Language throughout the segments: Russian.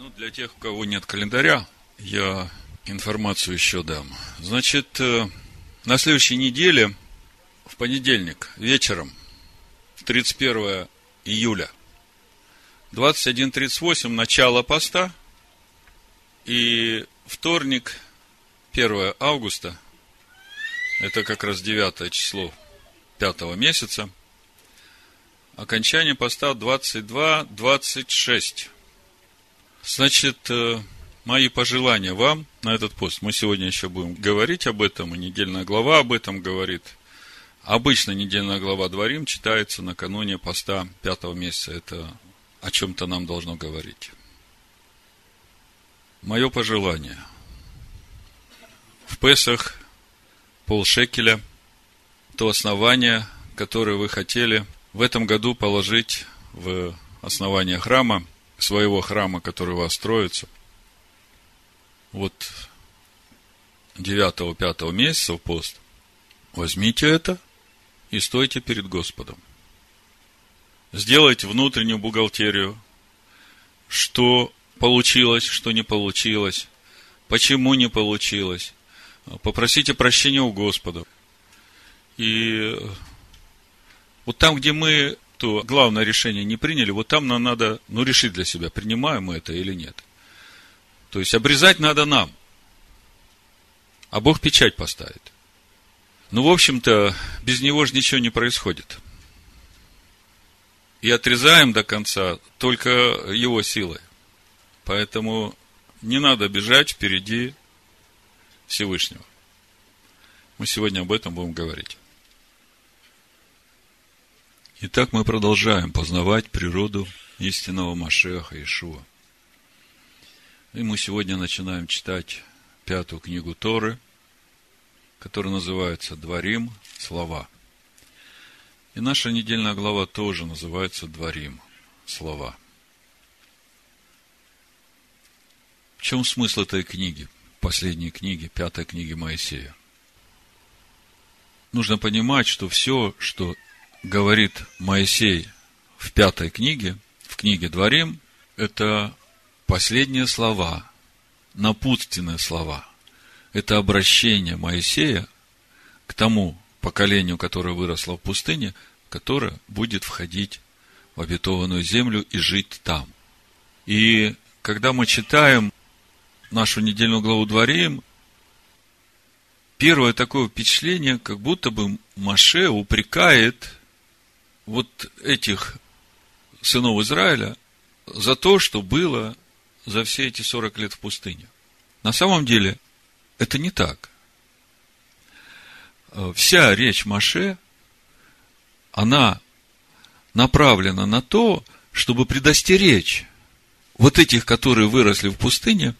Ну, для тех, у кого нет календаря, я информацию еще дам. Значит, э, на следующей неделе, в понедельник, вечером, 31 июля, 21.38, начало поста, и вторник, 1 августа, это как раз 9 число 5 месяца, окончание поста 22-26. Значит, э, мои пожелания вам на этот пост. Мы сегодня еще будем говорить об этом, и недельная глава об этом говорит. Обычно недельная глава Дворим читается накануне поста пятого месяца. Это о чем-то нам должно говорить. Мое пожелание. В Песах полшекеля, то основание, которое вы хотели в этом году положить в основание храма, своего храма, который у вас строится. Вот 9-5 месяца в пост. Возьмите это и стойте перед Господом. Сделайте внутреннюю бухгалтерию, что получилось, что не получилось, почему не получилось. Попросите прощения у Господа. И вот там, где мы то главное решение не приняли, вот там нам надо, ну, решить для себя, принимаем мы это или нет. То есть, обрезать надо нам. А Бог печать поставит. Ну, в общем-то, без него же ничего не происходит. И отрезаем до конца только его силой. Поэтому не надо бежать впереди Всевышнего. Мы сегодня об этом будем говорить. Итак, мы продолжаем познавать природу истинного Машеха Ишуа. И мы сегодня начинаем читать пятую книгу Торы, которая называется «Дворим. Слова». И наша недельная глава тоже называется «Дворим. Слова». В чем смысл этой книги, последней книги, пятой книги Моисея? Нужно понимать, что все, что говорит Моисей в пятой книге, в книге Дворим, это последние слова, напутственные слова. Это обращение Моисея к тому поколению, которое выросло в пустыне, которое будет входить в обетованную землю и жить там. И когда мы читаем нашу недельную главу Дворим, первое такое впечатление, как будто бы Маше упрекает вот этих сынов Израиля за то, что было за все эти 40 лет в пустыне. На самом деле, это не так. Вся речь Маше, она направлена на то, чтобы предостеречь вот этих, которые выросли в пустыне,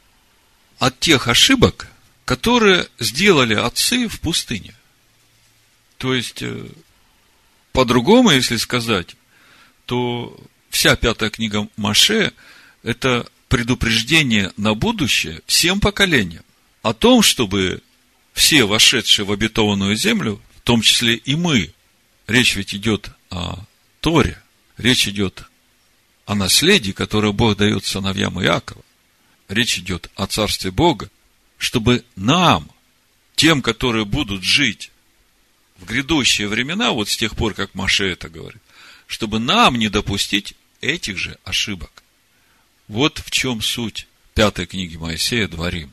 от тех ошибок, которые сделали отцы в пустыне. То есть, э, по-другому, если сказать, то вся пятая книга Маше – это предупреждение на будущее всем поколениям о том, чтобы все вошедшие в обетованную землю, в том числе и мы, речь ведь идет о Торе, речь идет о наследии, которое Бог дает сыновьям Иакова, речь идет о Царстве Бога, чтобы нам, тем, которые будут жить в грядущие времена, вот с тех пор, как Маше это говорит, чтобы нам не допустить этих же ошибок. Вот в чем суть пятой книги Моисея «Дворим».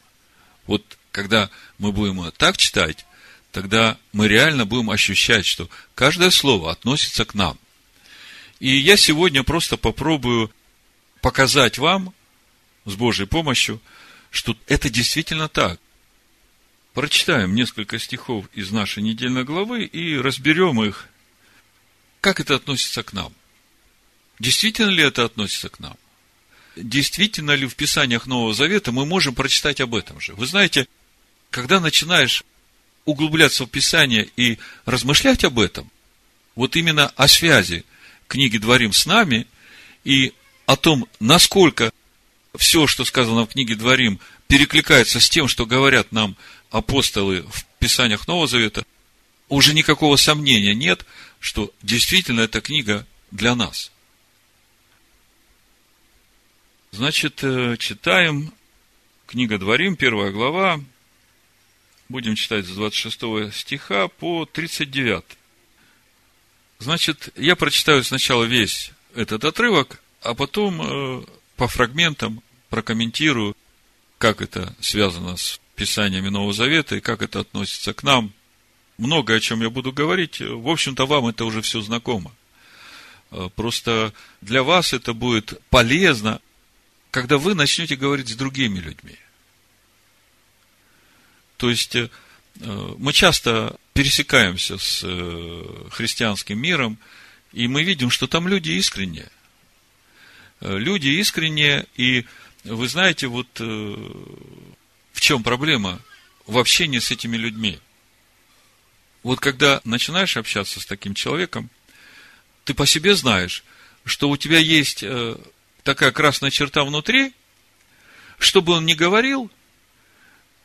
Вот когда мы будем ее так читать, тогда мы реально будем ощущать, что каждое слово относится к нам. И я сегодня просто попробую показать вам с Божьей помощью, что это действительно так. Прочитаем несколько стихов из нашей недельной главы и разберем их. Как это относится к нам? Действительно ли это относится к нам? Действительно ли в Писаниях Нового Завета мы можем прочитать об этом же? Вы знаете, когда начинаешь углубляться в Писание и размышлять об этом, вот именно о связи книги Дворим с нами и о том, насколько все, что сказано в книге Дворим, перекликается с тем, что говорят нам апостолы в Писаниях Нового Завета, уже никакого сомнения нет, что действительно эта книга для нас. Значит, э, читаем книга Дворим, первая глава. Будем читать с 26 стиха по 39. Значит, я прочитаю сначала весь этот отрывок, а потом э, по фрагментам прокомментирую, как это связано с писаниями Нового Завета и как это относится к нам. Много о чем я буду говорить. В общем-то, вам это уже все знакомо. Э, просто для вас это будет полезно, когда вы начнете говорить с другими людьми. То есть, э, мы часто пересекаемся с э, христианским миром, и мы видим, что там люди искренние. Люди искренние, и вы знаете, вот в чем проблема в общении с этими людьми. Вот когда начинаешь общаться с таким человеком, ты по себе знаешь, что у тебя есть э, такая красная черта внутри, что бы он ни говорил,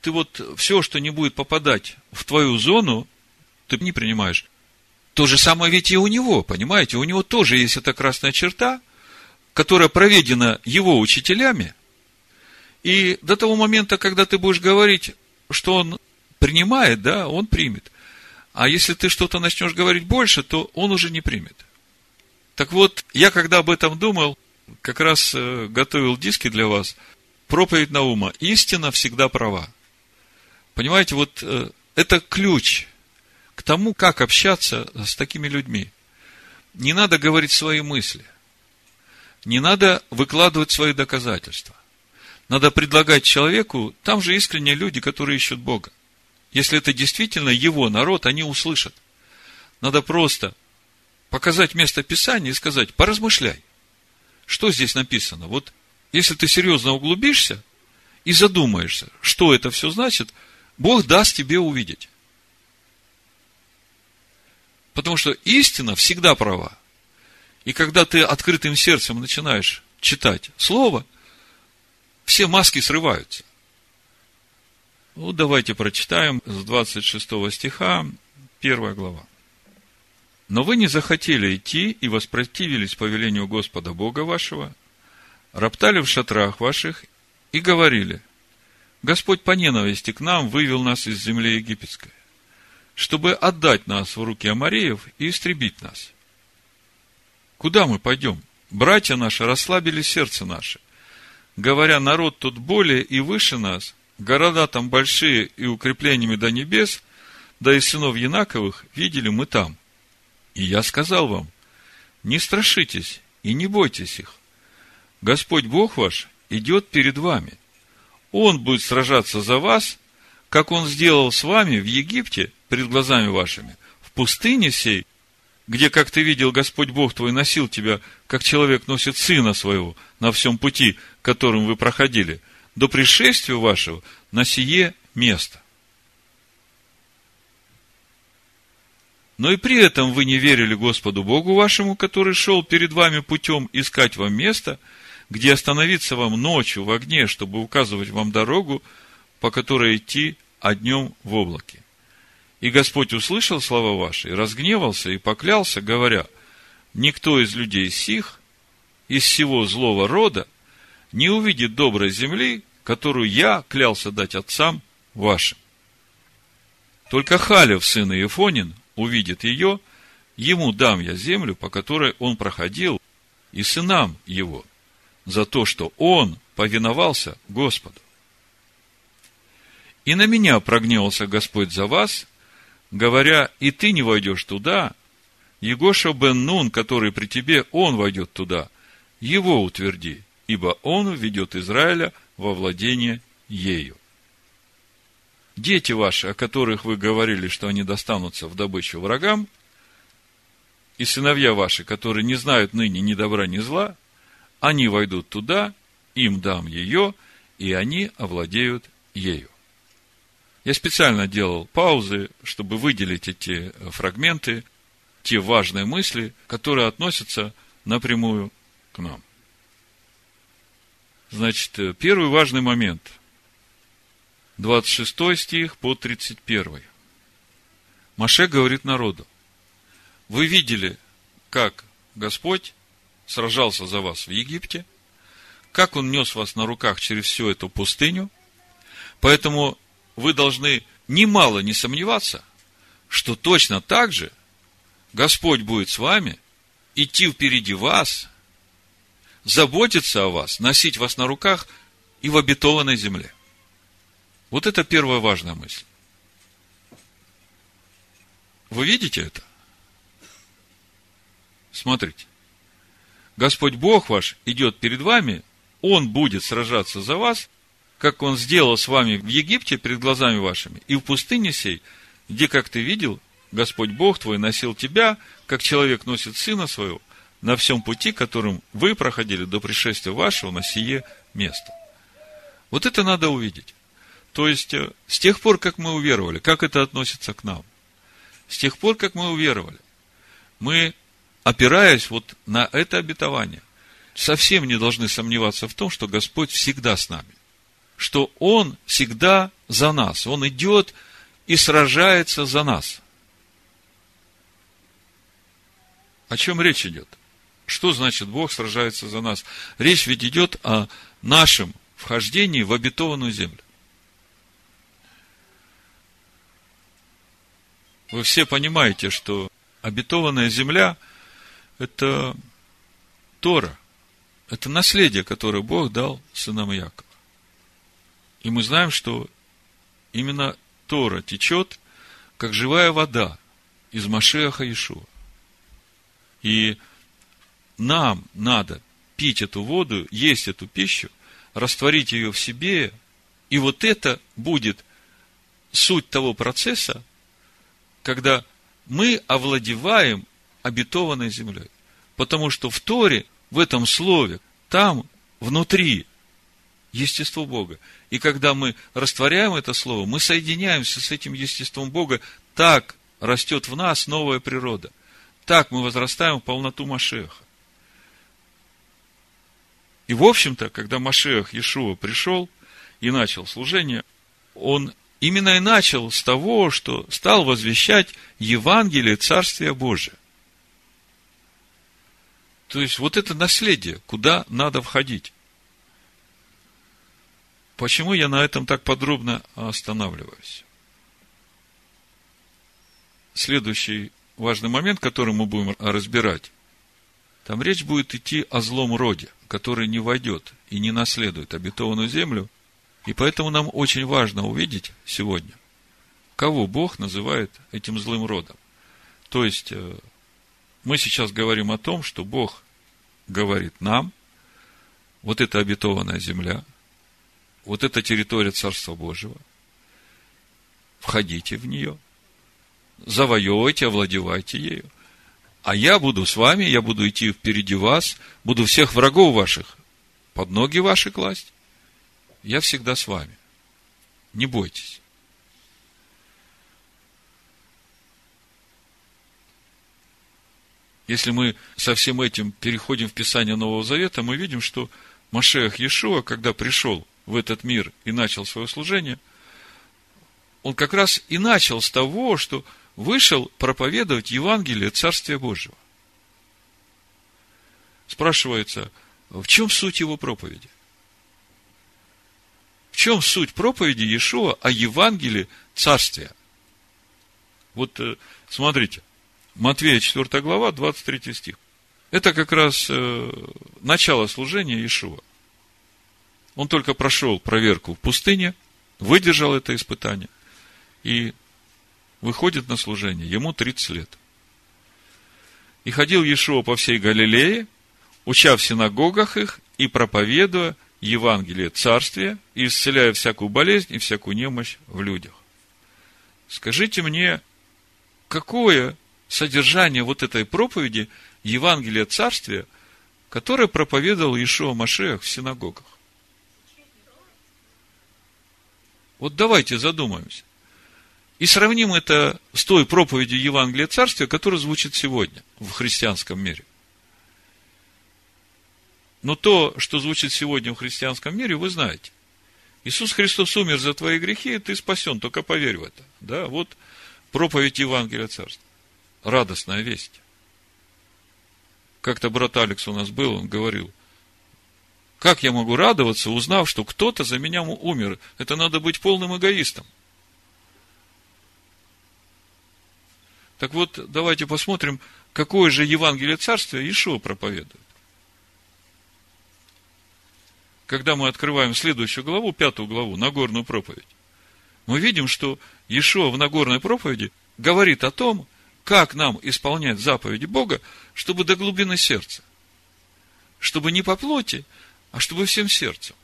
ты вот все, что не будет попадать в твою зону, ты не принимаешь. То же самое ведь и у него, понимаете? У него тоже есть эта красная черта, которая проведена его учителями. И до того момента, когда ты будешь говорить, что он принимает, да, он примет. А если ты что-то начнешь говорить больше, то он уже не примет. Так вот, я когда об этом думал, как раз э, готовил диски для вас, проповедь Наума, истина всегда права. Понимаете, вот э, это ключ к тому, как общаться с такими людьми. Не надо говорить свои мысли. Не надо выкладывать свои доказательства. Надо предлагать человеку, там же искренние люди, которые ищут Бога. Если это действительно его народ, они услышат. Надо просто показать место Писания и сказать, поразмышляй, что здесь написано. Вот если ты серьезно углубишься и задумаешься, что это все значит, Бог даст тебе увидеть. Потому что истина всегда права. И когда ты открытым сердцем начинаешь читать Слово, все маски срываются. Ну, давайте прочитаем с 26 стиха, первая глава. Но вы не захотели идти и воспротивились повелению Господа Бога вашего, роптали в шатрах ваших и говорили, Господь по ненависти к нам вывел нас из земли египетской, чтобы отдать нас в руки Амареев и истребить нас. Куда мы пойдем? Братья наши расслабили сердце наше, говоря, народ тут более и выше нас, города там большие и укреплениями до небес, да и сынов Янаковых видели мы там. И я сказал вам, не страшитесь и не бойтесь их. Господь Бог ваш идет перед вами. Он будет сражаться за вас, как Он сделал с вами в Египте перед глазами вашими, в пустыне сей, где, как ты видел, Господь Бог твой носил тебя, как человек носит сына своего на всем пути, которым вы проходили, до пришествия вашего на сие место. но и при этом вы не верили Господу Богу вашему, который шел перед вами путем искать вам место, где остановиться вам ночью в огне, чтобы указывать вам дорогу, по которой идти, а днем в облаке. И Господь услышал слова ваши, и разгневался, и поклялся, говоря, никто из людей сих, из всего злого рода, не увидит доброй земли, которую я клялся дать отцам вашим. Только Халев, сын Иефонин, увидит ее, ему дам я землю, по которой он проходил, и сынам его, за то, что он повиновался Господу. И на меня прогневался Господь за вас, говоря, и ты не войдешь туда, Егоша бен Нун, который при тебе, он войдет туда, его утверди, ибо он введет Израиля во владение ею. Дети ваши, о которых вы говорили, что они достанутся в добычу врагам, и сыновья ваши, которые не знают ныне ни добра, ни зла, они войдут туда, им дам ее, и они овладеют ею. Я специально делал паузы, чтобы выделить эти фрагменты, те важные мысли, которые относятся напрямую к нам. Значит, первый важный момент – 26 стих по 31. Маше говорит народу, вы видели, как Господь сражался за вас в Египте, как Он нес вас на руках через всю эту пустыню. Поэтому вы должны немало не сомневаться, что точно так же Господь будет с вами, идти впереди вас, заботиться о вас, носить вас на руках и в обетованной земле. Вот это первая важная мысль. Вы видите это? Смотрите. Господь Бог ваш идет перед вами, Он будет сражаться за вас, как Он сделал с вами в Египте перед глазами вашими, и в пустыне сей, где, как ты видел, Господь Бог твой носил тебя, как человек носит сына своего, на всем пути, которым вы проходили до пришествия вашего на сие место. Вот это надо увидеть. То есть, э, с тех пор, как мы уверовали, как это относится к нам? С тех пор, как мы уверовали, мы опираясь вот на это обетование, совсем не должны сомневаться в том, что Господь всегда с нами. Что Он всегда за нас. Он идет и сражается за нас. О чем речь идет? Что значит Бог сражается за нас? Речь ведь идет о нашем вхождении в обетованную землю. Вы все понимаете, что обетованная земля – это Тора. Это наследие, которое Бог дал сынам Якова. И мы знаем, что именно Тора течет, как живая вода из Машеха Ишуа. И нам надо пить эту воду, есть эту пищу, растворить ее в себе, и вот это будет суть того процесса, когда мы овладеваем обетованной землей. Потому что в Торе, в этом слове, там внутри естество Бога. И когда мы растворяем это слово, мы соединяемся с этим естеством Бога, так растет в нас новая природа. Так мы возрастаем в полноту Машеха. И, в общем-то, когда Машех Иешуа пришел и начал служение, он именно и начал с того, что стал возвещать Евангелие Царствия Божия. То есть, вот это наследие, куда надо входить. Почему я на этом так подробно останавливаюсь? Следующий важный момент, который мы будем разбирать, там речь будет идти о злом роде, который не войдет и не наследует обетованную землю. И поэтому нам очень важно увидеть сегодня, кого Бог называет этим злым родом. То есть, э, мы сейчас говорим о том, что Бог говорит нам, вот эта обетованная земля, вот эта территория Царства Божьего, входите в нее, завоевывайте, овладевайте ею, а я буду с вами, я буду идти впереди вас, буду всех врагов ваших под ноги ваши класть. Я всегда с вами. Не бойтесь. Если мы со всем этим переходим в Писание Нового Завета, мы видим, что Машех Иешуа, когда пришел в этот мир и начал свое служение, он как раз и начал с того, что вышел проповедовать Евангелие Царствия Божьего. Спрашивается, в чем суть его проповеди? В чем суть проповеди Иешуа о Евангелии Царствия? Вот э, смотрите, Матвея 4 глава, 23 стих. Это как раз э, начало служения Иешуа. Он только прошел проверку в пустыне, выдержал это испытание и выходит на служение. Ему 30 лет. И ходил Иешуа по всей Галилее, уча в синагогах их и проповедуя Евангелие Царствия и исцеляя всякую болезнь и всякую немощь в людях. Скажите мне, какое содержание вот этой проповеди Евангелия Царствия, которое проповедовал Ишуа Машех в синагогах. Вот давайте задумаемся. И сравним это с той проповедью Евангелия Царствия, которая звучит сегодня в христианском мире. Но то, что звучит сегодня в христианском мире, вы знаете. Иисус Христос умер за твои грехи, и ты спасен, только поверь в это. Да, вот проповедь Евангелия Царства радостная весть. Как-то брат Алекс у нас был, он говорил, Как я могу радоваться, узнав, что кто-то за меня умер? Это надо быть полным эгоистом. Так вот, давайте посмотрим, какое же Евангелие Царствия Ишуа проповедует. Когда мы открываем следующую главу, пятую главу, Нагорную проповедь, мы видим, что Ишуа в Нагорной проповеди говорит о том, как нам исполнять заповеди Бога, чтобы до глубины сердца. Чтобы не по плоти, а чтобы всем сердцем.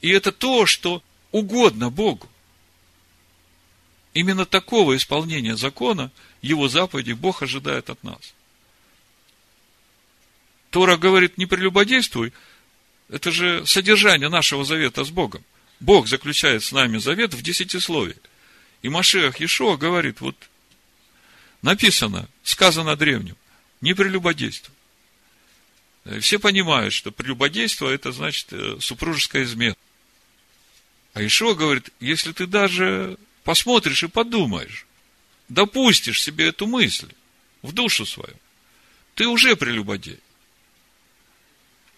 И это то, что угодно Богу. Именно такого исполнения закона, его заповедей Бог ожидает от нас. Тора говорит, не прелюбодействуй, это же содержание нашего завета с Богом. Бог заключает с нами завет в десятисловии. И Машех Ишуа говорит, вот написано, сказано древним, не прелюбодействуй. Все понимают, что прелюбодейство – это значит э, супружеская измена. А Ишуа говорит, если ты даже посмотришь и подумаешь, допустишь себе эту мысль в душу свою, ты уже прелюбодей.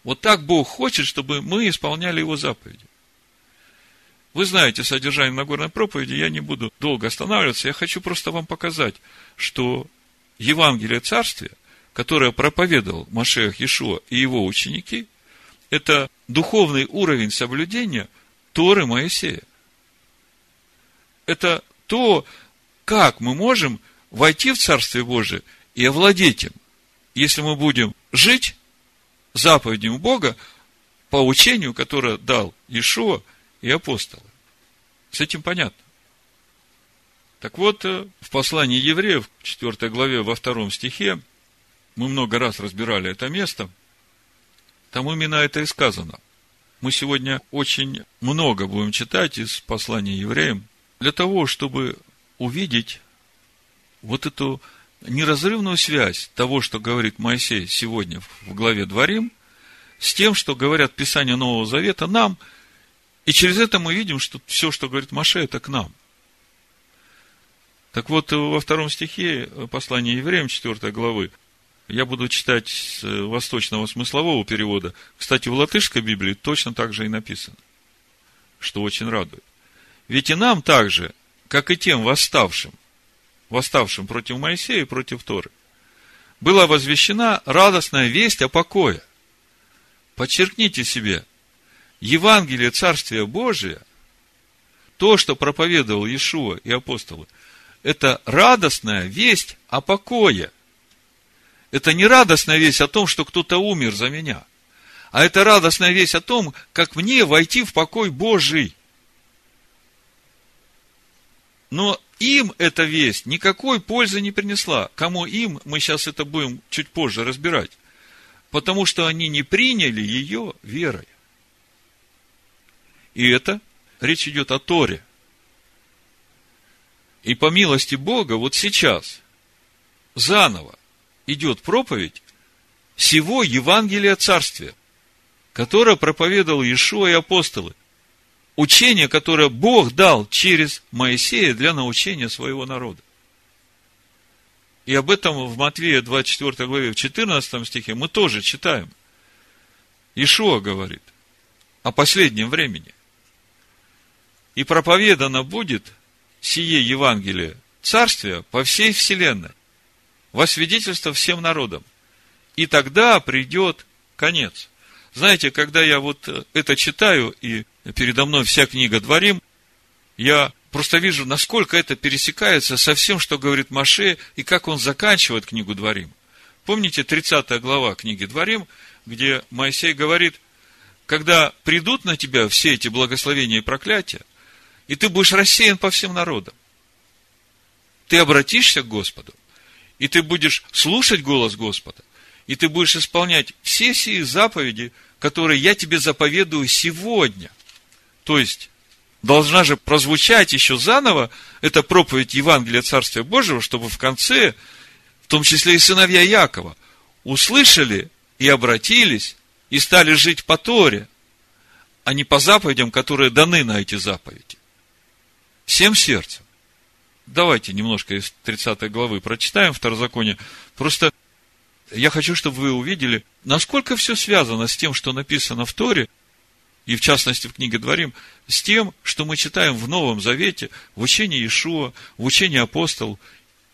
Вот так Бог хочет, чтобы мы исполняли Его заповеди. Вы знаете содержание Нагорной проповеди, я не буду долго останавливаться, я хочу просто вам показать, что Евангелие Царствия, которое проповедовал Машех Иешуа и его ученики, это духовный уровень соблюдения Торы Моисея. Это то, как мы можем войти в Царствие Божие и овладеть им, если мы будем жить заповедям Бога по учению, которое дал Иешуа и апостолы. С этим понятно. Так вот, э, в послании евреев, в 4 главе, во втором стихе, мы много раз разбирали это место, там именно это и сказано. Мы сегодня очень много будем читать из послания евреям, для того, чтобы увидеть вот эту неразрывную связь того, что говорит Моисей сегодня в главе Дворим, с тем, что говорят Писания Нового Завета нам, и через это мы видим, что все, что говорит Маше, это к нам. Так вот, во втором стихе послания евреям 4 главы, я буду читать с восточного смыслового перевода. Кстати, в латышской Библии точно так же и написано, что очень радует. Ведь и нам также, как и тем восставшим, восставшим против Моисея и против Торы, была возвещена радостная весть о покое. Подчеркните себе, Евангелие Царствия Божия, то, что проповедовал Иешуа и апостолы, это радостная весть о покое. Это не радостная весть о том, что кто-то умер за меня, а это радостная весть о том, как мне войти в покой Божий. Но им эта весть никакой пользы не принесла. Кому им, мы сейчас это будем чуть позже разбирать. Потому что они не приняли ее верой. И это речь идет о Торе. И по милости Бога, вот сейчас, заново идет проповедь всего Евангелия Царствия, которое проповедовал Иешуа и апостолы учение, которое Бог дал через Моисея для научения своего народа. И об этом в Матвея 24 главе, в 14 стихе мы тоже читаем. Ишуа говорит о последнем времени. И проповедано будет сие Евангелие Царствия по всей вселенной, во свидетельство всем народам. И тогда придет конец. Знаете, когда я вот это читаю, и передо мной вся книга Дворим, я просто вижу, насколько это пересекается со всем, что говорит Маше, и как он заканчивает книгу Дворим. Помните 30 глава книги Дворим, где Моисей говорит, когда придут на тебя все эти благословения и проклятия, и ты будешь рассеян по всем народам, ты обратишься к Господу, и ты будешь слушать голос Господа, и ты будешь исполнять все сии заповеди, которые я тебе заповедую сегодня – то есть, должна же прозвучать еще заново эта проповедь Евангелия Царствия Божьего, чтобы в конце, в том числе и сыновья Якова, услышали и обратились, и стали жить по Торе, а не по заповедям, которые даны на эти заповеди. Всем сердцем. Давайте немножко из 30 главы прочитаем Второзаконие. Просто я хочу, чтобы вы увидели, насколько все связано с тем, что написано в Торе, и в частности в книге Дворим, с тем, что мы читаем в Новом Завете, в учении Иешуа, в учении апостол,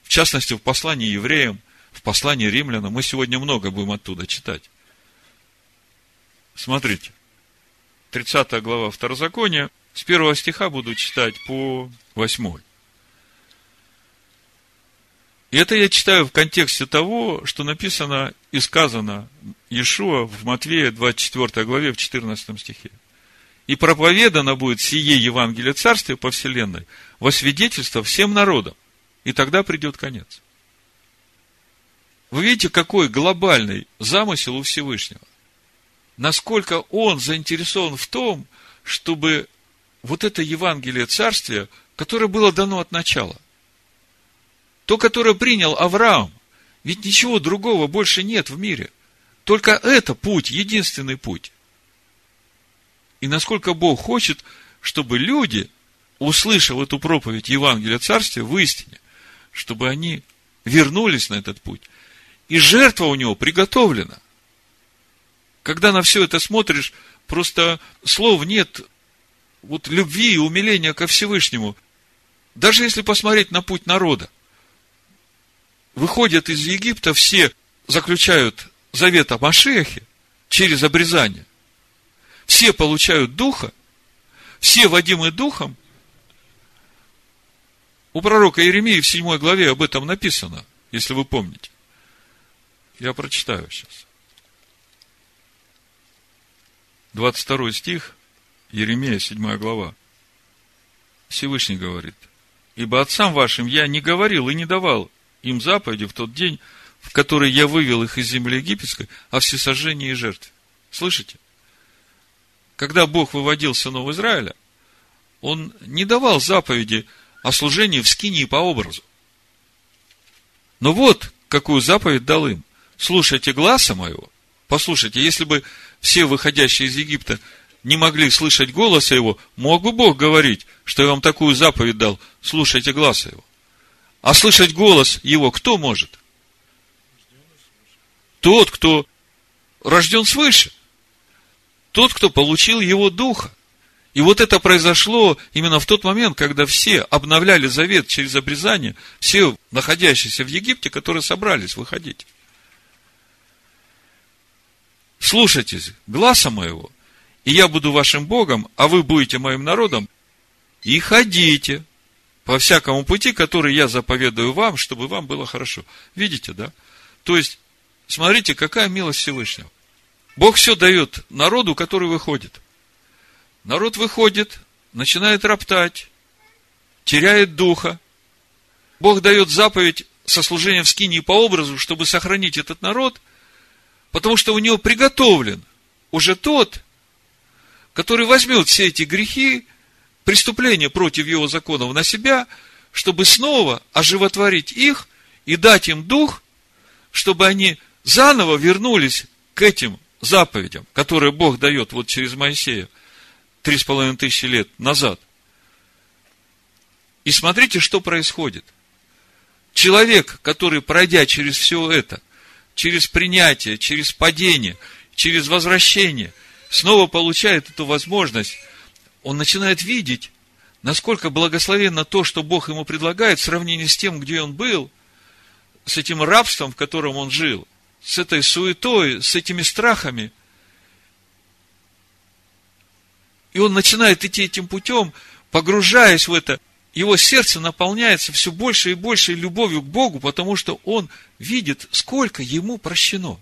в частности в послании евреям, в послании римлянам. Мы сегодня много будем оттуда читать. Смотрите, 30 глава Второзакония, с первого стиха буду читать по 8. И это я читаю в контексте того, что написано и сказано Иешуа в Матвея 24 главе в 14 стихе. И проповедано будет сие Евангелие Царствия по вселенной во свидетельство всем народам. И тогда придет конец. Вы видите, какой глобальный замысел у Всевышнего. Насколько он заинтересован в том, чтобы вот это Евангелие Царствия, которое было дано от начала – то, которое принял Авраам. Ведь ничего другого больше нет в мире. Только это путь, единственный путь. И насколько Бог хочет, чтобы люди, услышав эту проповедь Евангелия Царствия в истине, чтобы они вернулись на этот путь. И жертва у него приготовлена. Когда на все это смотришь, просто слов нет вот любви и умиления ко Всевышнему. Даже если посмотреть на путь народа выходят из Египта, все заключают завет о Машехе через обрезание. Все получают Духа, все водимы Духом. У пророка Иеремии в 7 главе об этом написано, если вы помните. Я прочитаю сейчас. 22 стих, Еремея, 7 глава. Всевышний говорит, «Ибо отцам вашим я не говорил и не давал им заповеди в тот день, в который я вывел их из земли египетской, о всесожжении и жертве. Слышите? Когда Бог выводил сынов Израиля, Он не давал заповеди о служении в скинии по образу. Но вот, какую заповедь дал им. Слушайте гласа моего. Послушайте, если бы все выходящие из Египта не могли слышать голоса его, мог бы Бог говорить, что я вам такую заповедь дал, слушайте гласа его. А слышать голос его кто может? Тот, кто рожден свыше. Тот, кто получил его духа. И вот это произошло именно в тот момент, когда все обновляли завет через обрезание, все находящиеся в Египте, которые собрались выходить. Слушайтесь гласа моего, и я буду вашим Богом, а вы будете моим народом, и ходите по всякому пути, который я заповедую вам, чтобы вам было хорошо. Видите, да? То есть, смотрите, какая милость Всевышнего. Бог все дает народу, который выходит. Народ выходит, начинает роптать, теряет духа. Бог дает заповедь со служением в скинии по образу, чтобы сохранить этот народ, потому что у него приготовлен уже тот, который возьмет все эти грехи преступление против его законов на себя, чтобы снова оживотворить их и дать им дух, чтобы они заново вернулись к этим заповедям, которые Бог дает вот через Моисея три с половиной тысячи лет назад. И смотрите, что происходит. Человек, который, пройдя через все это, через принятие, через падение, через возвращение, снова получает эту возможность он начинает видеть, насколько благословенно то, что Бог ему предлагает в сравнении с тем, где он был, с этим рабством, в котором он жил, с этой суетой, с этими страхами. И он начинает идти этим путем, погружаясь в это, его сердце наполняется все больше и больше любовью к Богу, потому что он видит, сколько ему прощено.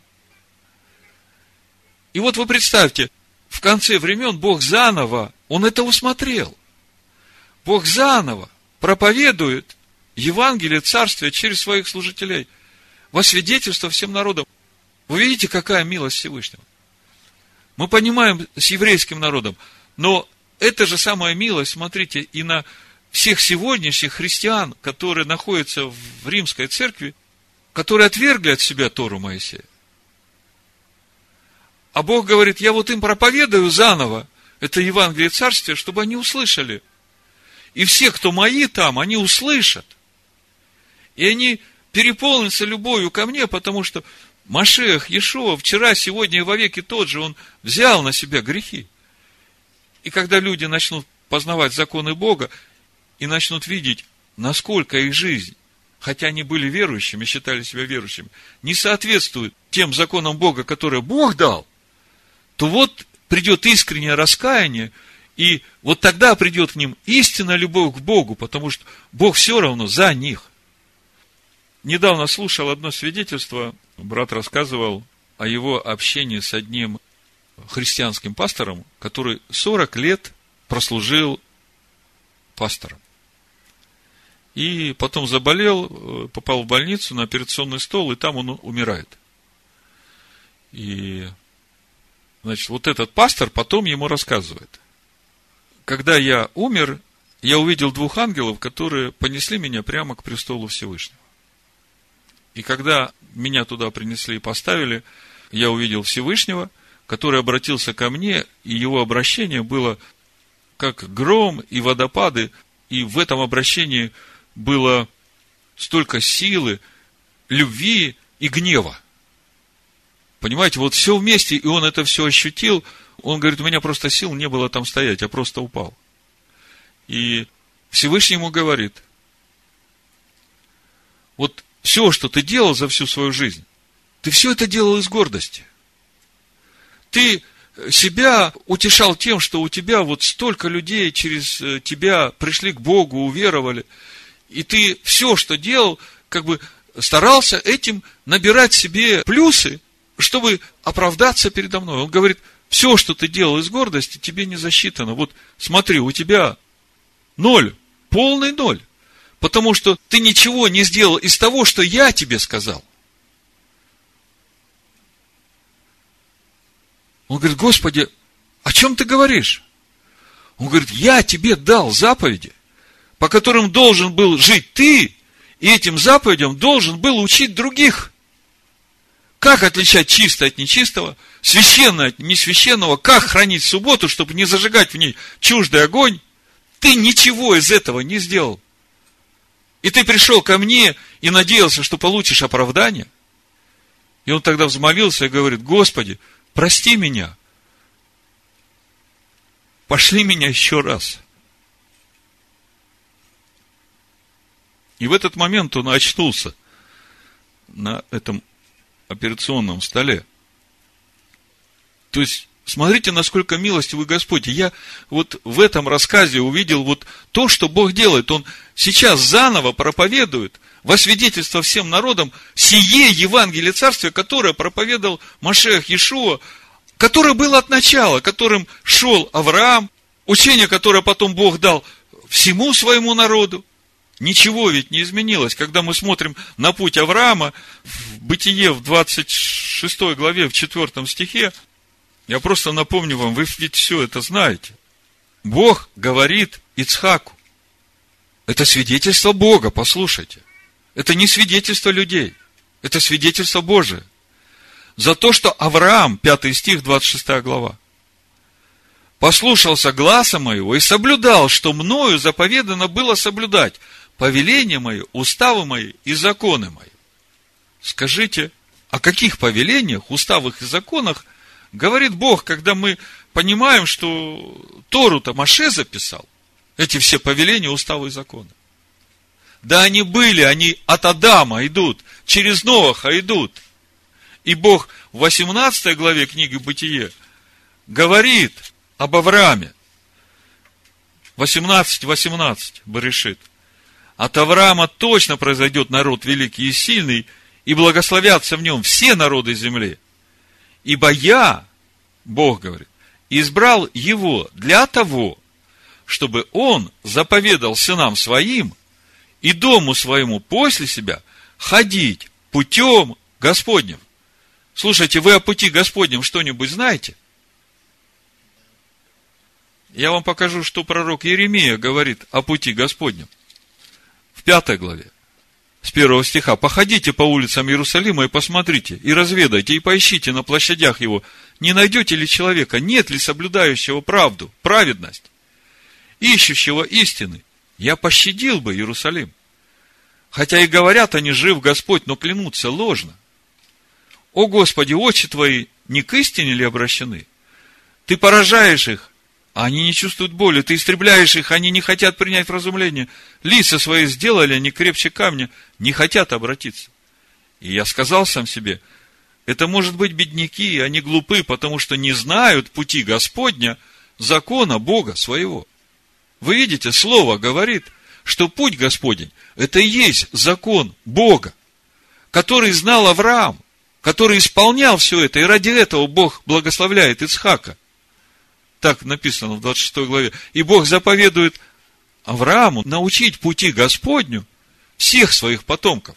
И вот вы представьте, в конце времен Бог заново, Он это усмотрел. Бог заново проповедует Евангелие Царствия через своих служителей во свидетельство всем народам. Вы видите, какая милость Всевышнего? Мы понимаем с еврейским народом, но эта же самая милость, смотрите, и на всех сегодняшних христиан, которые находятся в римской церкви, которые отвергли от себя Тору Моисея. А Бог говорит, я вот им проповедую заново, это Евангелие Царствия, чтобы они услышали. И все, кто мои там, они услышат. И они переполнятся любовью ко мне, потому что Машех, Иешуа, вчера, сегодня и вовеки тот же, он взял на себя грехи. И когда люди начнут познавать законы Бога и начнут видеть, насколько их жизнь, хотя они были верующими, считали себя верующими, не соответствует тем законам Бога, которые Бог дал, то вот придет искреннее раскаяние, и вот тогда придет к ним истинная любовь к Богу, потому что Бог все равно за них. Недавно слушал одно свидетельство, брат рассказывал о его общении с одним христианским пастором, который 40 лет прослужил пастором. И потом заболел, э, попал в больницу на операционный стол, и там он умирает. И, значит, вот этот пастор потом ему рассказывает. Когда я умер, я увидел двух ангелов, которые понесли меня прямо к престолу Всевышнего. И когда меня туда принесли и поставили, я увидел Всевышнего, который обратился ко мне, и его обращение было как гром и водопады, и в этом обращении было столько силы, любви и гнева. Понимаете, вот все вместе, и он это все ощутил. Он говорит, у меня просто сил не было там стоять, я просто упал. И Всевышний ему говорит, вот все, что ты делал за всю свою жизнь, ты все это делал из гордости. Ты себя утешал тем, что у тебя вот столько людей через э, тебя пришли к Богу, уверовали – и ты все, что делал, как бы старался этим набирать себе плюсы, чтобы оправдаться передо мной. Он говорит, все, что ты делал из гордости, тебе не засчитано. Вот смотри, у тебя ноль, полный ноль. Потому что ты ничего не сделал из того, что я тебе сказал. Он говорит, Господи, о чем ты говоришь? Он говорит, я тебе дал заповеди по которым должен был жить ты, и этим заповедям должен был учить других. Как отличать чистое от нечистого, священное от несвященного, как хранить субботу, чтобы не зажигать в ней чуждый огонь. Ты ничего из этого не сделал. И ты пришел ко мне и надеялся, что получишь оправдание. И он тогда взмолился и говорит, Господи, прости меня. Пошли меня еще раз. И в этот момент он очнулся на этом операционном столе. То есть, смотрите, насколько милостивый Господь. И я вот в этом рассказе увидел вот то, что Бог делает. Он сейчас заново проповедует во свидетельство всем народам сие Евангелие Царствия, которое проповедовал Машех Иешуа, которое было от начала, которым шел Авраам, учение, которое потом Бог дал всему своему народу. Ничего ведь не изменилось. Когда мы смотрим на путь Авраама, в Бытие в 26 главе, в 4 стихе, я просто напомню вам, вы ведь все это знаете. Бог говорит Ицхаку. Это свидетельство Бога, послушайте. Это не свидетельство людей. Это свидетельство Божие. За то, что Авраам, 5 стих, 26 глава, послушался гласа моего и соблюдал, что мною заповедано было соблюдать – повеления мои, уставы мои и законы мои. Скажите, о каких повелениях, уставах и законах говорит Бог, когда мы понимаем, что Тору-то Маше записал, эти все повеления, уставы и законы. Да они были, они от Адама идут, через Новаха идут. И Бог в 18 главе книги Бытие говорит об Аврааме. 18.18 18, Баришит – от Авраама точно произойдет народ великий и сильный, и благословятся в нем все народы земли. Ибо я, Бог говорит, избрал его для того, чтобы он заповедал сынам своим и дому своему после себя ходить путем Господним. Слушайте, вы о пути Господнем что-нибудь знаете? Я вам покажу, что пророк Еремия говорит о пути Господнем пятой главе, с первого стиха. «Походите по улицам Иерусалима и посмотрите, и разведайте, и поищите на площадях его, не найдете ли человека, нет ли соблюдающего правду, праведность, ищущего истины. Я пощадил бы Иерусалим. Хотя и говорят они, жив Господь, но клянутся ложно. о Господи, очи твои не к истине ли обращены? Ты поражаешь их, они не чувствуют боли. Ты истребляешь их, они не хотят принять вразумление. Лица свои сделали, они крепче камня, не хотят обратиться. И я сказал сам себе, это может быть бедняки, они глупы, потому что не знают пути Господня, закона Бога своего. Вы видите, Слово говорит, что путь Господень – это и есть закон Бога, который знал Авраам, который исполнял все это, и ради этого Бог благословляет Ицхака. Так написано в 26 главе. И Бог заповедует Аврааму научить пути Господню всех своих потомков.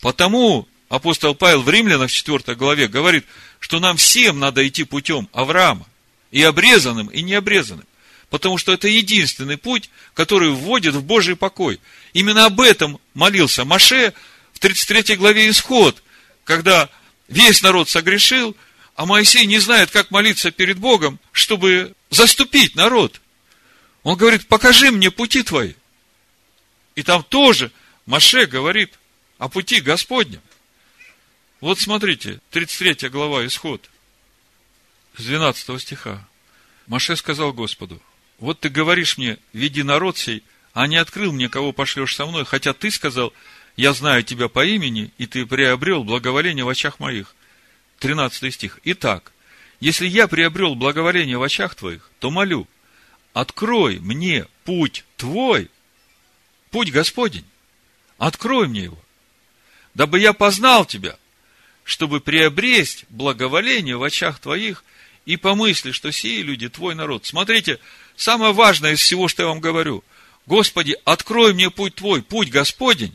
Потому апостол Павел в Римлянах в 4 главе говорит, что нам всем надо идти путем Авраама. И обрезанным, и необрезанным. Потому что это единственный путь, который вводит в Божий покой. Именно об этом молился Маше в 33 главе Исход, когда весь народ согрешил, а Моисей не знает, как молиться перед Богом, чтобы заступить народ. Он говорит, покажи мне пути твои. И там тоже Маше говорит о пути Господнем. Вот смотрите, 33 глава Исход, с 12 стиха. Маше сказал Господу, вот ты говоришь мне, веди народ сей, а не открыл мне, кого пошлешь со мной, хотя ты сказал, я знаю тебя по имени, и ты приобрел благоволение в очах моих. 13 стих. Итак, если я приобрел благоволение в очах твоих, то молю, открой мне путь твой, путь Господень, открой мне его, дабы я познал тебя, чтобы приобресть благоволение в очах твоих и помысли, что сии люди твой народ. Смотрите, Самое важное из всего, что я вам говорю. Господи, открой мне путь Твой, путь Господень.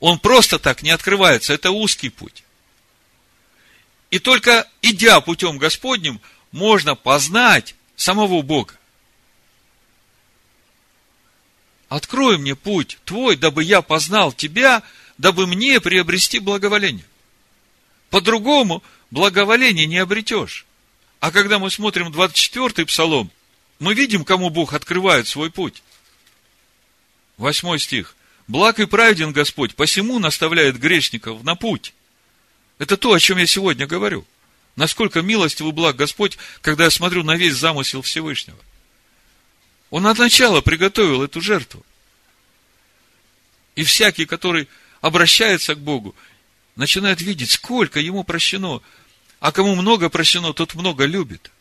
Он просто так не открывается, это узкий путь. И только идя путем Господним, можно познать самого Бога. Открой мне путь Твой, дабы я познал Тебя, дабы мне приобрести благоволение. По-другому благоволение не обретешь. А когда мы смотрим 24-й псалом, мы видим, кому Бог открывает свой путь. Восьмой стих. Благ и праведен Господь, посему наставляет грешников на путь. Это то, о чем я сегодня говорю. Насколько милостивый благ Господь, когда я смотрю на весь замысел Всевышнего. Он от начала приготовил эту жертву. И всякий, который обращается к Богу, начинает видеть, сколько ему прощено. А кому много прощено, тот много любит.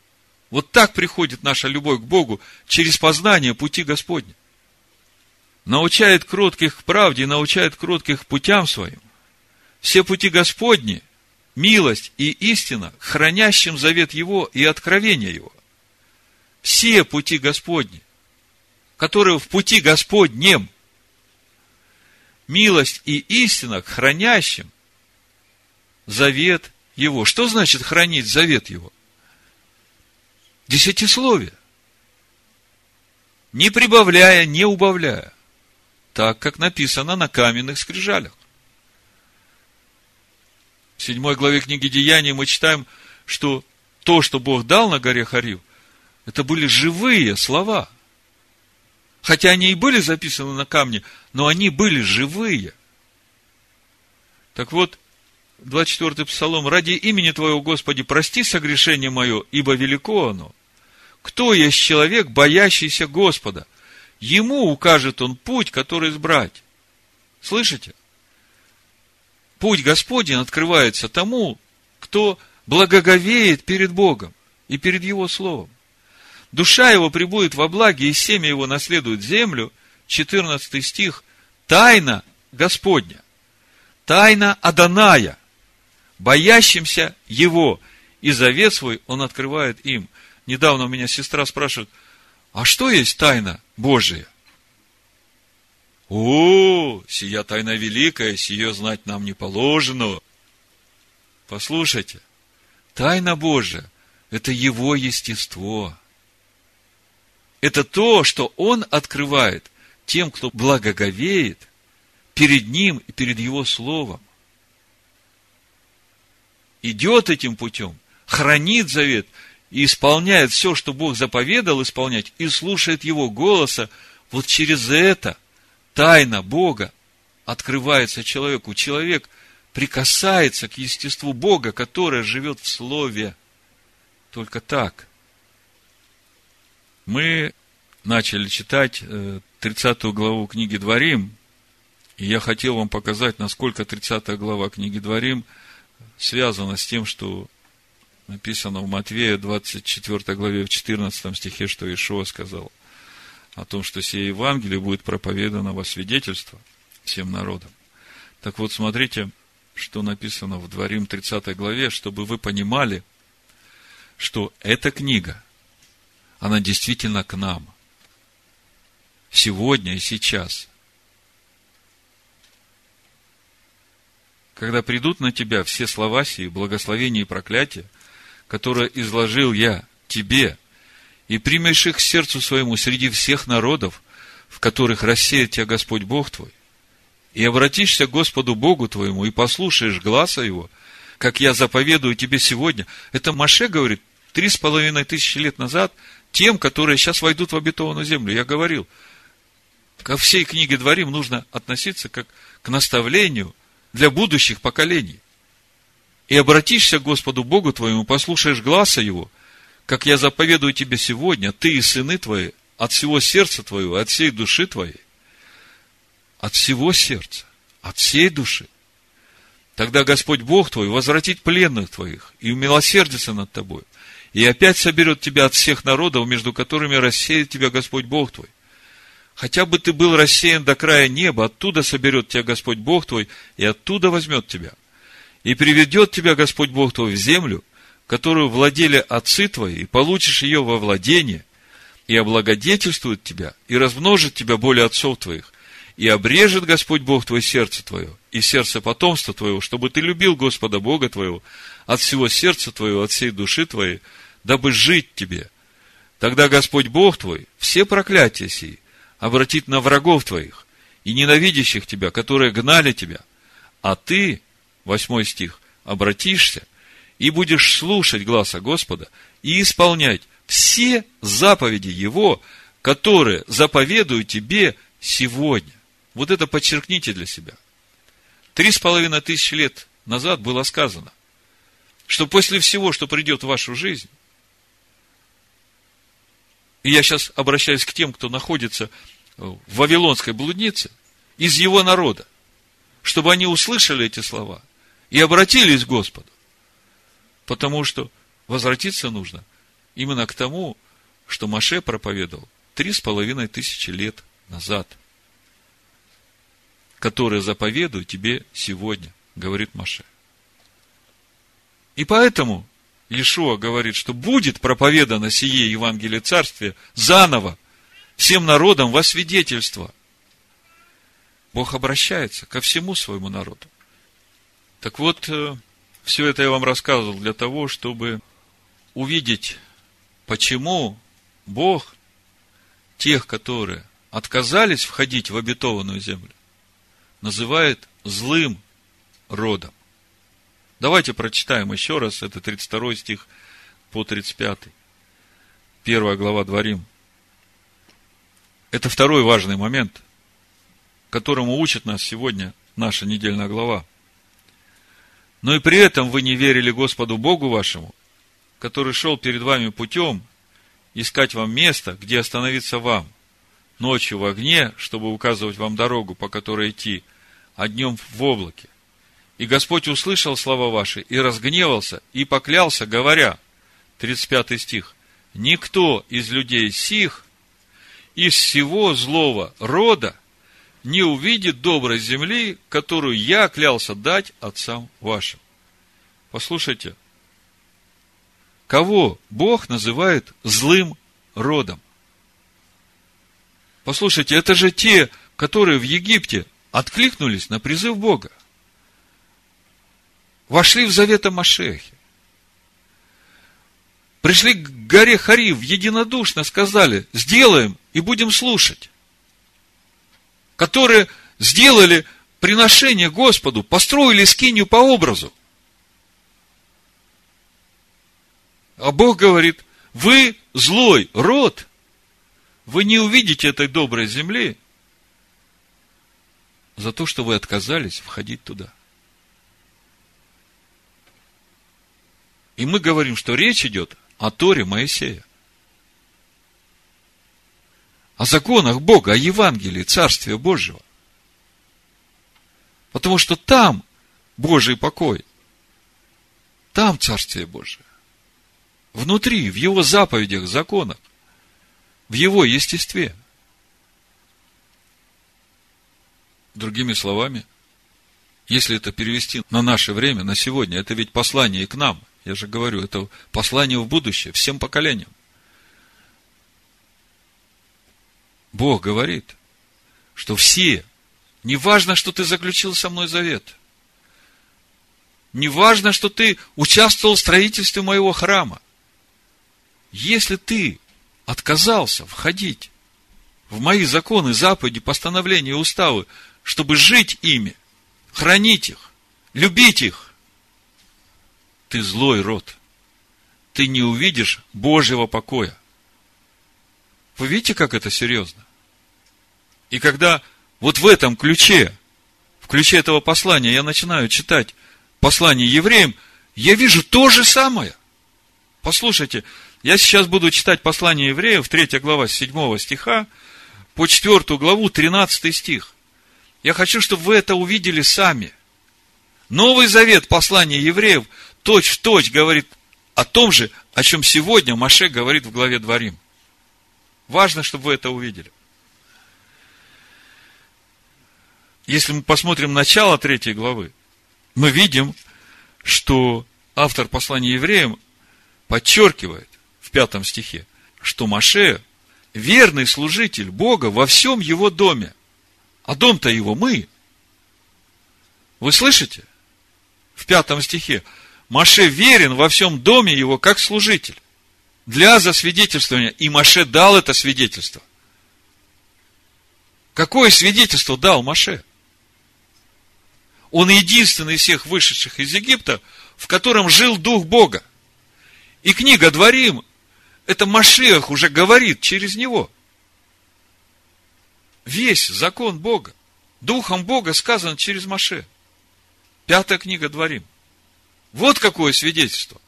Вот так приходит наша любовь к Богу через познание пути Господня. Научает кротких к правде, научает кротких путям своим. Все пути Господни, милость и истина, хранящим завет Его и откровение Его. Все пути Господни, которые в пути Господнем, милость и истина хранящим завет Его. Что значит хранить завет Его? Десятисловие. Не прибавляя, не убавляя. Так, как написано на каменных скрижалях. В седьмой главе книги Деяний мы читаем, что то, что Бог дал на горе Харив, это были живые слова. Хотя они и были записаны на камне, но они были живые. Так вот, 24-й псалом. «Ради имени Твоего, Господи, прости согрешение мое, ибо велико оно. Кто есть человек, боящийся Господа? Ему укажет он путь, который избрать». Слышите? Путь Господень открывается тому, кто благоговеет перед Богом и перед Его Словом. Душа его прибудет во благе, и семя его наследует землю. 14 стих. Тайна Господня. Тайна Аданая боящимся Его. И завет свой Он открывает им. Недавно у меня сестра спрашивает, а что есть тайна Божия? О, сия тайна великая, сие знать нам не положено. Послушайте, тайна Божия – это Его естество. Это то, что Он открывает тем, кто благоговеет перед Ним и перед Его Словом идет этим путем, хранит завет и исполняет все, что Бог заповедал исполнять, и слушает Его голоса, вот через это тайна Бога открывается человеку. Человек прикасается к естеству Бога, которое живет в Слове. Только так. Мы начали читать 30 э, главу книги Дворим, и я хотел вам показать, насколько 30 глава книги Дворим связана с тем, что написано в Матвея 24 главе в 14 стихе, что Ишуа сказал о том, что сие Евангелие будет проповедано во свидетельство всем народам. Так вот, смотрите, что написано в Дворим 30 главе, чтобы вы понимали, что эта книга, она действительно к нам. Сегодня и сейчас. Когда придут на тебя все слова сии, благословения и проклятия, которые изложил я тебе, и примешь их к сердцу своему среди всех народов, в которых рассеет тебя Господь Бог твой, и обратишься к Господу Богу твоему, и послушаешь глаза Его, как я заповедую тебе сегодня. Это Маше говорит три с половиной тысячи лет назад тем, которые сейчас войдут в обетованную землю. Я говорил, ко всей книге Дворим нужно относиться как к наставлению для будущих поколений. И обратишься к Господу Богу твоему, послушаешь глаза Его, как я заповедую тебе сегодня, ты и сыны твои, от всего сердца твоего, от всей души твоей, от всего сердца, от всей души. Тогда Господь Бог твой возвратит пленных твоих и умилосердится над тобой. И опять соберет тебя от всех народов, между которыми рассеет тебя Господь Бог твой. Хотя бы ты был рассеян до края неба, оттуда соберет тебя Господь Бог твой, и оттуда возьмет тебя. И приведет тебя Господь Бог твой в землю, которую владели отцы твои, и получишь ее во владение, и облагодетельствует тебя, и размножит тебя более отцов твоих, и обрежет Господь Бог твое сердце твое, и сердце потомства твоего, чтобы ты любил Господа Бога твоего от всего сердца твоего, от всей души твоей, дабы жить тебе. Тогда Господь Бог твой все проклятия сии обратит на врагов твоих и ненавидящих тебя, которые гнали тебя. А ты, восьмой стих, обратишься и будешь слушать гласа Господа и исполнять все заповеди Его, которые заповедую тебе сегодня. Вот это подчеркните для себя. Три с половиной тысячи лет назад было сказано, что после всего, что придет в вашу жизнь, и я сейчас обращаюсь к тем, кто находится в Вавилонской блуднице, из его народа, чтобы они услышали эти слова и обратились к Господу. Потому что возвратиться нужно именно к тому, что Маше проповедовал три с половиной тысячи лет назад – которые заповедую тебе сегодня, говорит Маше. И поэтому Иешуа говорит, что будет проповедано сие Евангелие Царствия заново всем народам во свидетельство. Бог обращается ко всему своему народу. Так вот, э, все это я вам рассказывал для того, чтобы увидеть, почему Бог тех, которые отказались входить в обетованную землю, называет злым родом. Давайте прочитаем еще раз, это 32 стих по 35. Первая глава Дворим. Это второй важный момент, которому учит нас сегодня наша недельная глава. Но и при этом вы не верили Господу Богу вашему, который шел перед вами путем, искать вам место, где остановиться вам, ночью в огне, чтобы указывать вам дорогу, по которой идти, а днем в облаке. И Господь услышал слова ваши и разгневался, и поклялся, говоря, 35 стих, «Никто из людей сих, из всего злого рода, не увидит доброй земли, которую я клялся дать отцам вашим». Послушайте, кого Бог называет злым родом? Послушайте, это же те, которые в Египте откликнулись на призыв Бога. Вошли в завета Машехи. Пришли к горе Харив, единодушно сказали, сделаем и будем слушать которые сделали приношение Господу, построили скинию по образу. А Бог говорит, вы злой род, вы не увидите этой доброй земли за то, что вы отказались входить туда. И мы говорим, что речь идет о Торе Моисея. О законах Бога, о Евангелии, Царствия Божьего. Потому что там Божий покой. Там Царствие Божие. Внутри, в Его заповедях, законах, в Его естестве. Другими словами, если это перевести на наше время, на сегодня, это ведь послание и к нам. Я же говорю, это послание в будущее, всем поколениям. Бог говорит, что все, не важно, что ты заключил со мной завет, не важно, что ты участвовал в строительстве моего храма, если ты отказался входить в мои законы, заповеди, постановления уставы, чтобы жить ими, хранить их, любить их, ты злой род. Ты не увидишь Божьего покоя. Вы видите, как это серьезно? И когда вот в этом ключе, в ключе этого послания я начинаю читать послание евреям, я вижу то же самое. Послушайте, я сейчас буду читать послание евреев, 3 глава 7 стиха, по 4 главу 13 стих. Я хочу, чтобы вы это увидели сами. Новый Завет, послание евреев, точь в точь говорит о том же, о чем сегодня Маше говорит в главе Дворим. Важно, чтобы вы это увидели. Если мы посмотрим начало третьей главы, мы видим, что автор послания евреям подчеркивает в пятом стихе, что Маше верный служитель Бога во всем его доме – а дом-то его мы. Вы слышите? В пятом стихе. Маше верен во всем доме его, как служитель. Для засвидетельствования. И Маше дал это свидетельство. Какое свидетельство дал Маше? Он единственный из всех вышедших из Египта, в котором жил Дух Бога. И книга Дворим, это Машех уже говорит через него – весь закон Бога. Духом Бога сказан через Маше. Пятая книга Дворим. Вот какое свидетельство.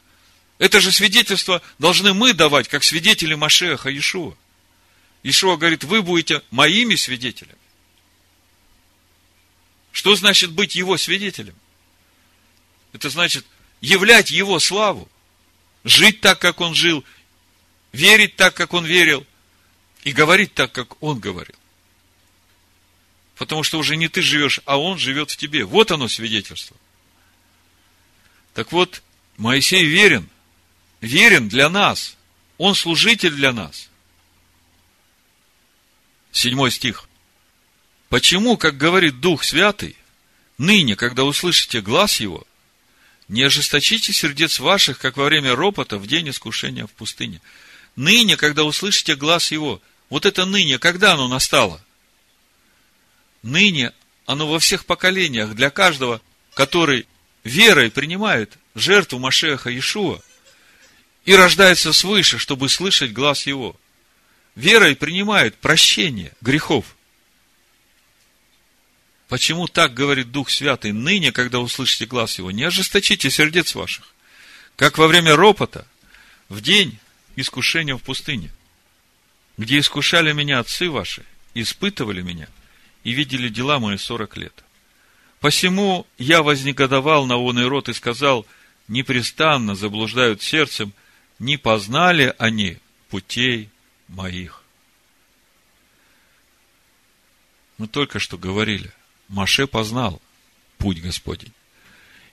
Это же свидетельство должны мы давать, как свидетели Машеха Иешуа. Иешуа говорит, вы будете моими свидетелями. Что значит быть его свидетелем? Это значит являть его славу, жить так, как он жил, верить так, как он верил, и говорить так, как он говорил. Потому что уже не ты живешь, а он живет в тебе. Вот оно свидетельство. Так вот, Моисей верен. Верен для нас. Он служитель для нас. Седьмой стих. Почему, как говорит Дух Святый, ныне, когда услышите глаз Его, не ожесточите сердец ваших, как во время ропота в день искушения в пустыне. Ныне, когда услышите глаз Его, вот это ныне, когда оно настало? ныне оно во всех поколениях для каждого, который верой принимает жертву Машеха Иешуа и рождается свыше, чтобы слышать глаз Его. Верой принимает прощение грехов. Почему так говорит Дух Святый ныне, когда услышите глаз Его? Не ожесточите сердец ваших, как во время ропота, в день искушения в пустыне, где искушали меня отцы ваши, испытывали меня – и видели дела мои сорок лет. Посему я вознегодовал на он и рот и сказал, непрестанно заблуждают сердцем, не познали они путей моих. Мы только что говорили, Маше познал путь Господень.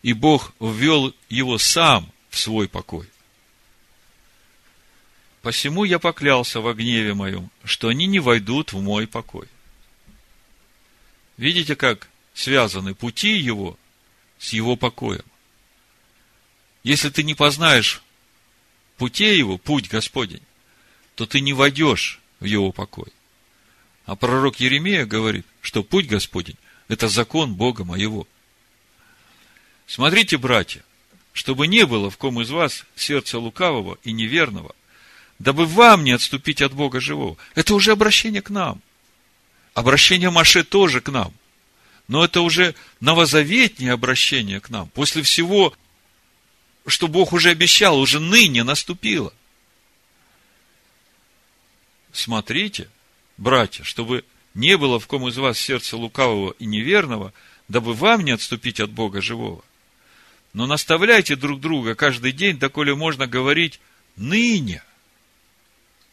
И Бог ввел его сам в свой покой. Посему я поклялся во гневе моем, что они не войдут в мой покой. Видите, как связаны пути его с его покоем. Если ты не познаешь путей его, путь Господень, то ты не войдешь в его покой. А пророк Еремея говорит, что путь Господень – это закон Бога моего. Смотрите, братья, чтобы не было в ком из вас сердца лукавого и неверного, дабы вам не отступить от Бога живого. Это уже обращение к нам – Обращение Маше тоже к нам. Но это уже новозаветнее обращение к нам. После всего что Бог уже обещал, уже ныне наступило. Смотрите, братья, чтобы не было в ком из вас сердца лукавого и неверного, дабы вам не отступить от Бога живого. Но наставляйте друг друга каждый день, доколе можно говорить ныне.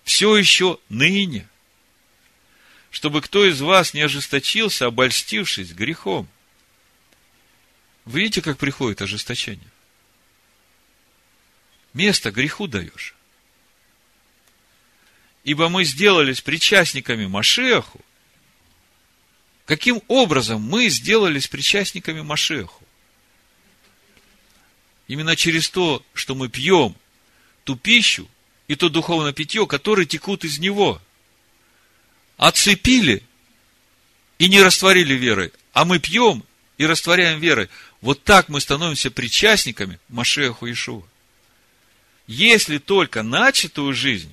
Все еще ныне. Чтобы кто из вас не ожесточился, обольстившись грехом. Видите, как приходит ожесточение? Место греху даешь. Ибо мы сделались причастниками Машеху. Каким образом мы сделались причастниками Машеху? Именно через то, что мы пьем ту пищу и то духовное питье, которые текут из него. Отцепили и не растворили верой, а мы пьем и растворяем верой. Вот так мы становимся причастниками Машеху Ишуа. Если только начатую жизнь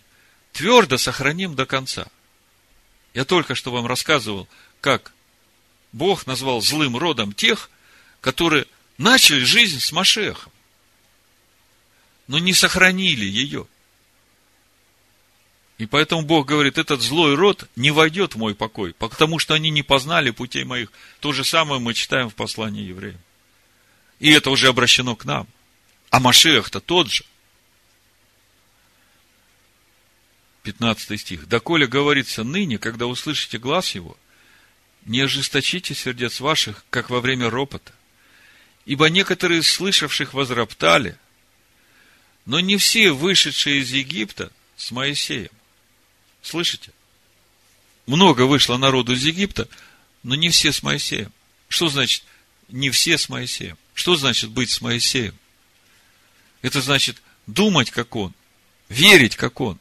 твердо сохраним до конца. Я только что вам рассказывал, как Бог назвал злым родом тех, которые начали жизнь с Машехом но не сохранили ее. И поэтому Бог говорит, этот злой род не войдет в мой покой, потому что они не познали путей моих. То же самое мы читаем в послании евреям. И это уже обращено к нам. А Машех-то тот же. 15 стих. «Доколе говорится ныне, когда услышите глаз его, не ожесточите сердец ваших, как во время ропота. Ибо некоторые из слышавших возроптали – но не все вышедшие из Египта с Моисеем. Слышите? Много вышло народу из Египта, но не все с Моисеем. Что значит не все с Моисеем? Что значит быть с Моисеем? Это значит думать, как он, верить, как он,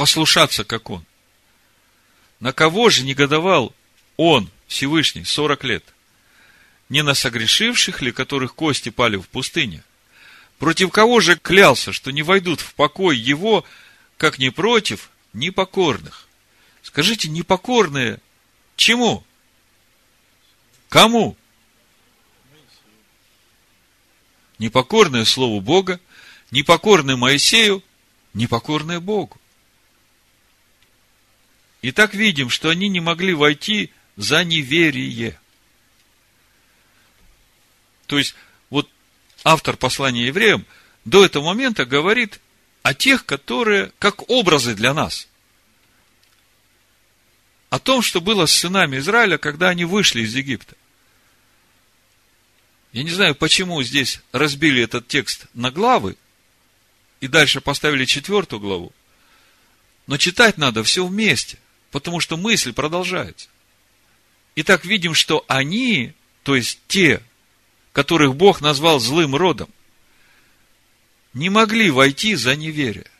послушаться, как он. На кого же негодовал он, Всевышний, 40 лет? Не на согрешивших ли, которых кости пали в пустыне? Против кого же клялся, что не войдут в покой его, как не против непокорных? Скажите, непокорные чему? Кому? Непокорное Слову Бога, непокорное Моисею, непокорное Богу. И так видим, что они не могли войти за неверие. То есть, автор послания евреям до этого момента говорит о тех, которые как образы для нас. О том, что было с сынами Израиля, когда они вышли из Египта. Я не знаю, почему здесь разбили этот текст на главы и дальше поставили четвертую главу. Но читать надо все вместе, потому что мысль продолжается. Итак, видим, что они, то есть те, которых Бог назвал злым родом, не могли войти за неверие,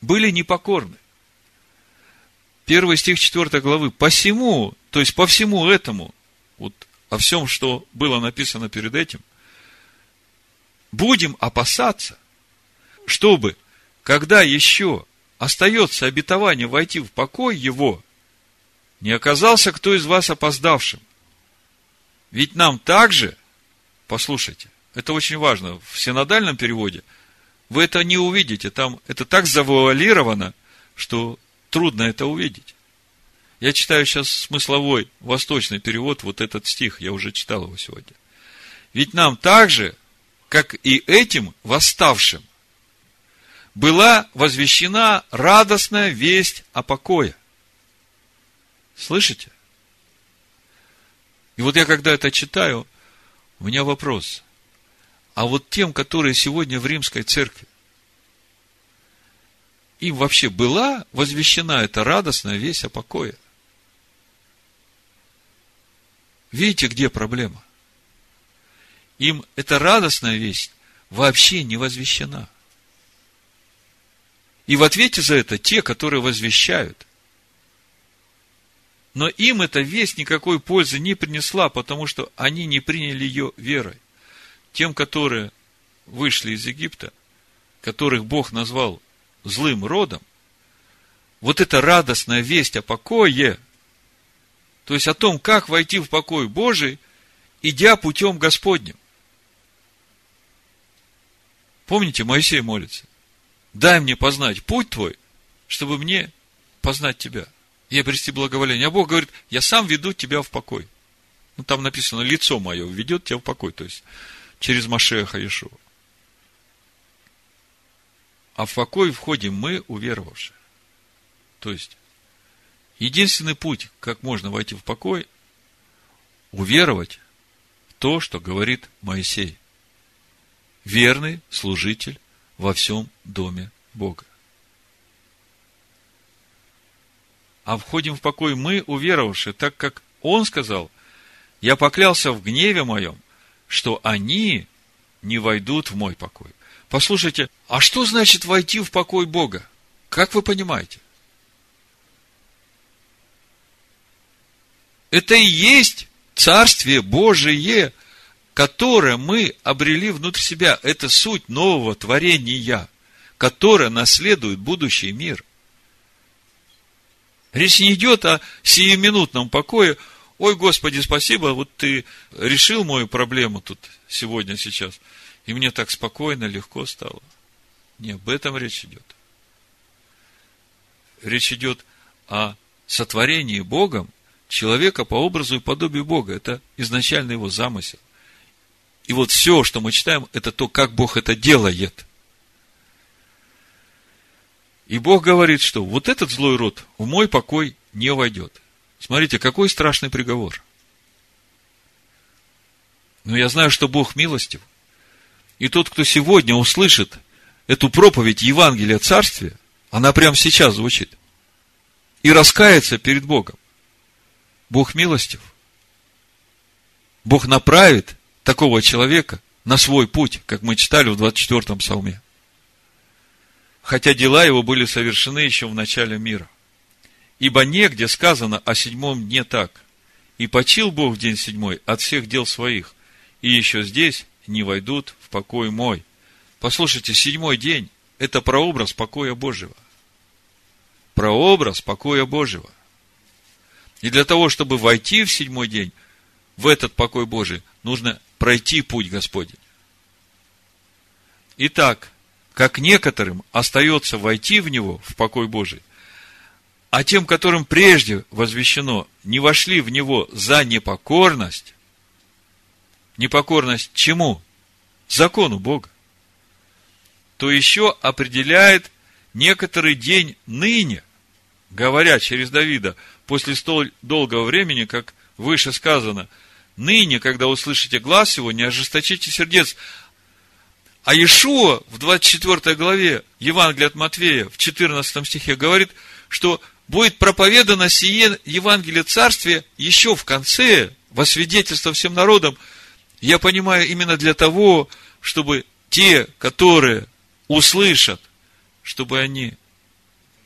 были непокорны. Первый стих 4 главы. Посему, то есть по всему этому, вот о всем, что было написано перед этим, будем опасаться, чтобы, когда еще остается обетование войти в покой его, не оказался кто из вас опоздавшим. Ведь нам также Послушайте, это очень важно. В синодальном переводе вы это не увидите. Там это так завуалировано, что трудно это увидеть. Я читаю сейчас смысловой восточный перевод, вот этот стих, я уже читал его сегодня. Ведь нам так же, как и этим восставшим, была возвещена радостная весть о покое. Слышите? И вот я когда это читаю, у меня вопрос. А вот тем, которые сегодня в римской церкви, им вообще была возвещена эта радостная весть о покое? Видите, где проблема? Им эта радостная весть вообще не возвещена. И в ответе за это те, которые возвещают – но им эта весть никакой пользы не принесла, потому что они не приняли ее верой. Тем, которые вышли из Египта, которых Бог назвал злым родом, вот эта радостная весть о покое, то есть о том, как войти в покой Божий, идя путем Господним. Помните, Моисей молится. Дай мне познать путь твой, чтобы мне познать тебя и обрести благоволение. А Бог говорит, я сам веду тебя в покой. Ну, там написано, лицо мое ведет тебя в покой, то есть через Машеха Иешуа. А в покой входим мы, уверовавшие. То есть, единственный путь, как можно войти в покой, уверовать в то, что говорит Моисей. Верный служитель во всем доме Бога. А входим в покой мы, уверовавшие, так как Он сказал, я поклялся в гневе моем, что они не войдут в мой покой. Послушайте, а что значит войти в покой Бога? Как вы понимаете? Это и есть Царствие Божие, которое мы обрели внутрь себя. Это суть нового творения, которое наследует будущий мир. Речь не идет о сиюминутном покое. Ой, Господи, спасибо, вот ты решил мою проблему тут сегодня, сейчас. И мне так спокойно, легко стало. Не об этом речь идет. Речь идет о сотворении Богом человека по образу и подобию Бога. Это изначально его замысел. И вот все, что мы читаем, это то, как Бог это делает. И Бог говорит, что вот этот злой род в мой покой не войдет. Смотрите, какой страшный приговор. Но я знаю, что Бог милостив. И тот, кто сегодня услышит эту проповедь Евангелия Царствия, она прямо сейчас звучит, и раскается перед Богом, Бог милостив. Бог направит такого человека на свой путь, как мы читали в 24-м псалме. Хотя дела его были совершены еще в начале мира. Ибо негде сказано о седьмом дне так. И почил Бог в день седьмой от всех дел своих. И еще здесь не войдут в покой мой. Послушайте, седьмой день – это прообраз покоя Божьего. Прообраз покоя Божьего – и для того, чтобы войти в седьмой день, в этот покой Божий, нужно пройти путь Господень. Итак, как некоторым остается войти в него, в покой Божий, а тем, которым прежде возвещено, не вошли в него за непокорность, непокорность чему? Закону Бога, то еще определяет некоторый день ныне, говоря через Давида – после столь долгого времени, как выше сказано, ныне, когда услышите глаз его, не ожесточите сердец. А Иешуа в 24 главе Евангелия от Матвея в 14 стихе говорит, что будет проповедано сие Евангелие Царствия еще в конце, во свидетельство всем народам. Я понимаю, именно для того, чтобы те, которые услышат, чтобы они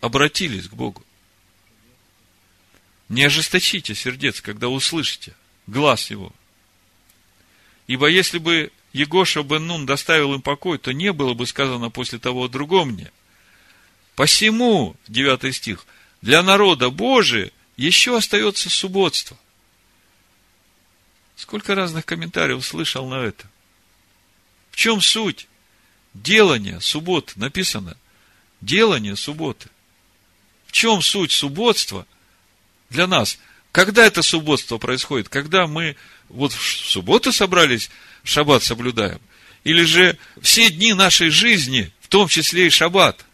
обратились к Богу. Не ожесточите сердец, когда услышите глаз его. Ибо если бы Егоша бен Нун доставил им покой, то не было бы сказано после того о другом мне. Посему, 9 стих, для народа Божия еще остается субботство. Сколько разных комментариев слышал на это? В чем суть? Делание субботы. Написано. Делание субботы. В чем суть субботства – для нас. Когда это субботство происходит? Когда мы вот в субботу собрались, шаббат соблюдаем? Или же все дни нашей жизни, в том числе и шаббат?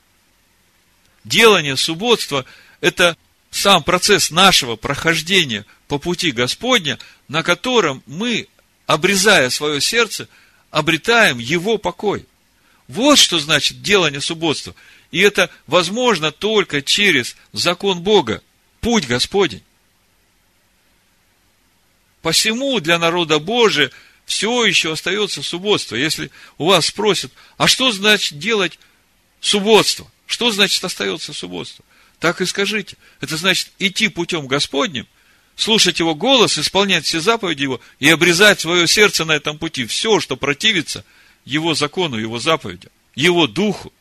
Делание субботства – это сам процесс нашего прохождения по пути Господня, на котором мы, обрезая свое сердце, обретаем его покой. Вот что значит делание субботства. И это возможно только через закон Бога – путь Господень. Посему для народа Божия все еще остается субботство. Если у вас спросят, а что значит делать субботство? Что значит остается субботство? Так и скажите. Это значит идти путем Господним, слушать Его голос, исполнять все заповеди Его и обрезать свое сердце на этом пути. Все, что противится Его закону, Его заповедям, Его духу.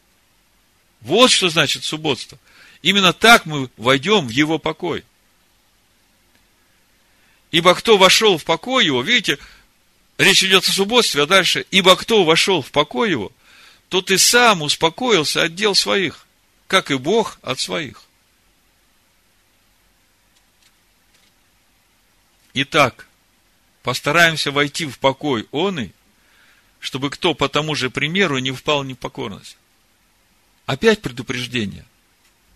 Вот что значит субботство – Именно так мы войдем в его покой. Ибо кто вошел в покой его, видите, речь идет о субботстве, а дальше, ибо кто вошел в покой его, то ты сам успокоился от дел своих, как и Бог от своих. Итак, постараемся войти в покой он и, чтобы кто по тому же примеру не впал в непокорность. Опять предупреждение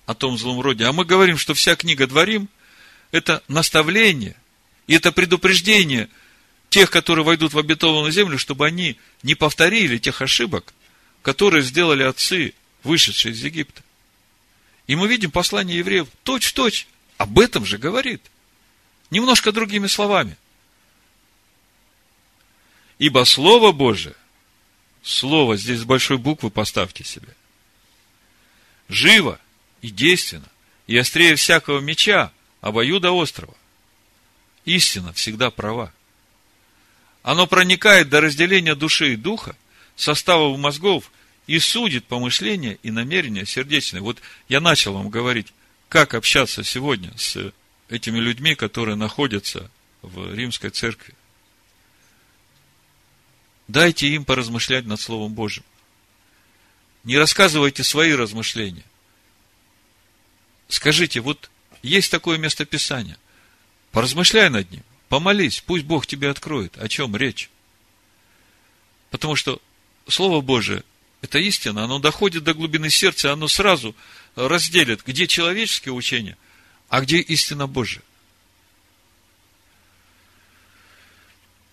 о том злом роде. А мы говорим, что вся книга Дворим – это наставление, и это предупреждение тех, которые войдут в обетованную землю, чтобы они не повторили тех ошибок, которые сделали отцы, вышедшие из Египта. И мы видим послание евреев точь-в-точь об этом же говорит. Немножко другими словами. Ибо Слово Божие, Слово здесь с большой буквы поставьте себе, живо и действенно, и острее всякого меча, обоюда острова. Истина всегда права. Оно проникает до разделения души и духа, составов мозгов и судит помышления и намерения сердечные. Вот я начал вам говорить, как общаться сегодня с этими людьми, которые находятся в римской церкви. Дайте им поразмышлять над Словом Божьим. Не рассказывайте свои размышления. Скажите, вот есть такое местописание. Поразмышляй над ним, помолись, пусть Бог тебе откроет, о чем речь. Потому что Слово Божие – это истина, оно доходит до глубины сердца, оно сразу разделит, где человеческие учения, а где истина Божия.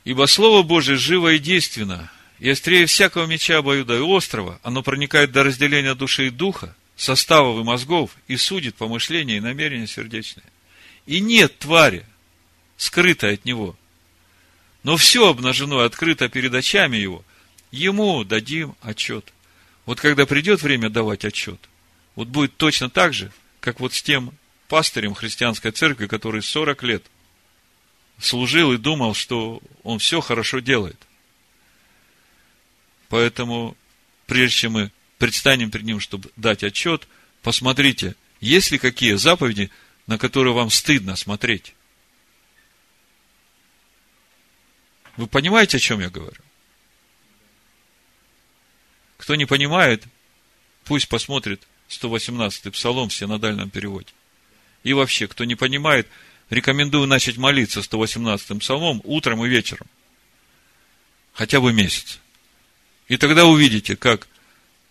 Ибо Слово Божие живо и действенно, и острее всякого меча обоюда и острова, оно проникает до разделения души и духа, составов и мозгов, и судит помышления и намерения сердечные. И нет твари, скрытой от него. Но все обнажено и открыто перед очами его. Ему дадим отчет. Вот когда придет время давать отчет, вот будет точно так же, как вот с тем пастырем христианской церкви, который 40 лет служил и думал, что он все хорошо делает. Поэтому, прежде чем мы предстанем перед ним, чтобы дать отчет, посмотрите, есть ли какие заповеди, на которые вам стыдно смотреть. Вы понимаете, о чем я говорю? Кто не понимает, пусть посмотрит 118-й псалом в синодальном переводе. И вообще, кто не понимает, рекомендую начать молиться 118-м псалмом утром и вечером. Хотя бы месяц. И тогда увидите, как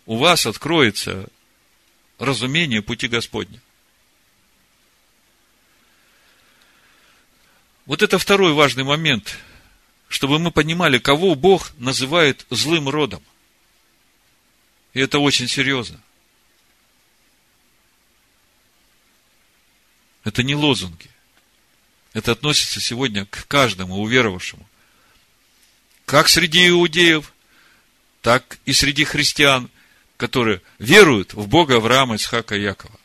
у вас откроется разумение пути Господня. Вот это второй важный момент, чтобы мы понимали, кого Бог называет злым родом. И это очень серьезно. Это не лозунги. Это относится сегодня к каждому уверовавшему. Как среди иудеев, так и среди христиан, которые веруют в Бога Авраама, Исхака и Якова.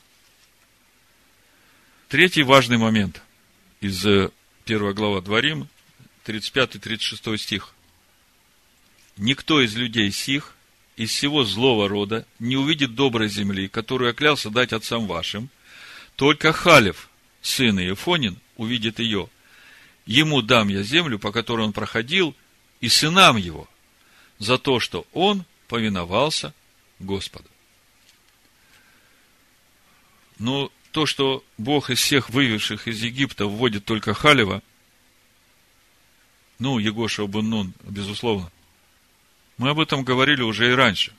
Третий важный момент из э, первой глава Дворим, 35-36 стих. Никто из людей сих, из всего злого рода, не увидит доброй земли, которую я клялся дать отцам вашим, только Халев, сын Иефонин, увидит ее. Ему дам я землю, по которой он проходил, и сынам его, за то, что он повиновался Господу. Но то, что Бог из всех вывезших из Египта вводит только Халева, ну, Егоша Буннун, безусловно, мы об этом говорили уже и раньше.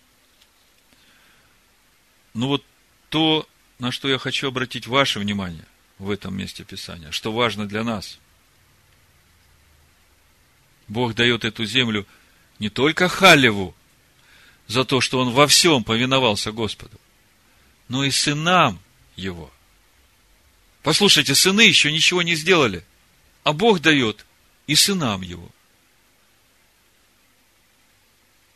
Но вот то, на что я хочу обратить ваше внимание в этом месте Писания, что важно для нас. Бог дает эту землю не только Халеву, за то, что он во всем повиновался Господу, но и сынам его. Послушайте, сыны еще ничего не сделали, а Бог дает и сынам его.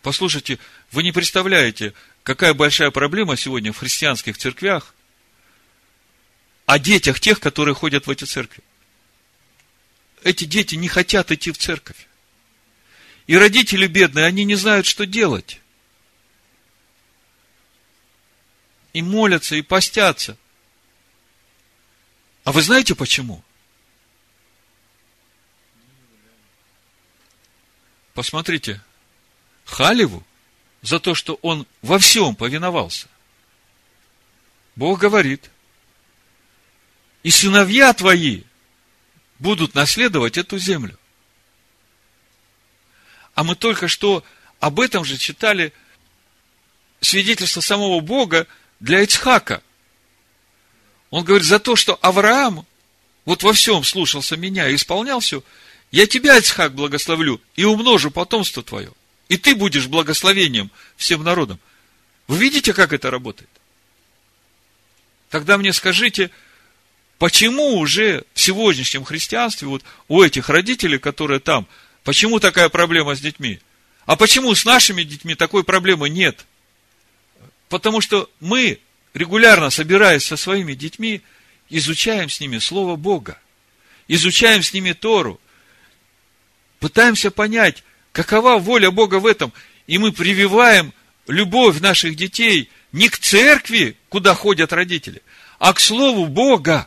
Послушайте, вы не представляете, какая большая проблема сегодня в христианских церквях о детях тех, которые ходят в эти церкви. Эти дети не хотят идти в церковь. И родители бедные, они не знают, что делать. и молятся, и постятся. А вы знаете почему? Посмотрите, Халеву за то, что он во всем повиновался. Бог говорит, и сыновья твои будут наследовать эту землю. А мы только что об этом же читали свидетельство самого Бога для Ицхака. Он говорит, за то, что Авраам вот во всем слушался меня и исполнял все, я тебя, Ицхак, благословлю и умножу потомство твое. И ты будешь благословением всем народам. Вы видите, как это работает? Тогда мне скажите, почему уже в сегодняшнем христианстве, вот у этих родителей, которые там, почему такая проблема с детьми? А почему с нашими детьми такой проблемы нет? Потому что мы, регулярно собираясь со своими детьми, изучаем с ними Слово Бога, изучаем с ними Тору, пытаемся понять, какова воля Бога в этом, и мы прививаем любовь наших детей не к церкви, куда ходят родители, а к Слову Бога.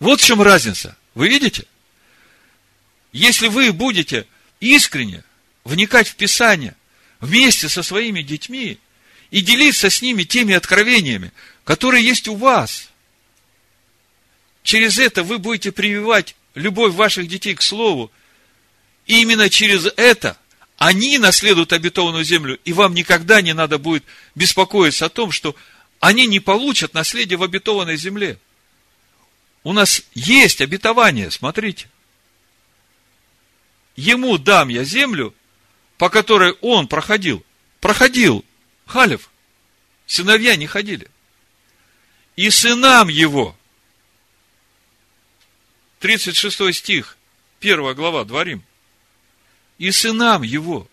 Вот в чем разница. Вы видите? Если вы будете искренне вникать в Писание вместе со своими детьми и делиться с ними теми откровениями, которые есть у вас, через это вы будете прививать любовь ваших детей к Слову, и именно через это они наследуют обетованную землю, и вам никогда не надо будет беспокоиться о том, что они не получат наследие в обетованной земле. У нас есть обетование, смотрите. Ему дам я землю, по которой он проходил. Проходил Халев. Сыновья не ходили. И сынам его. 36 стих, 1 глава, Дворим. И сынам его.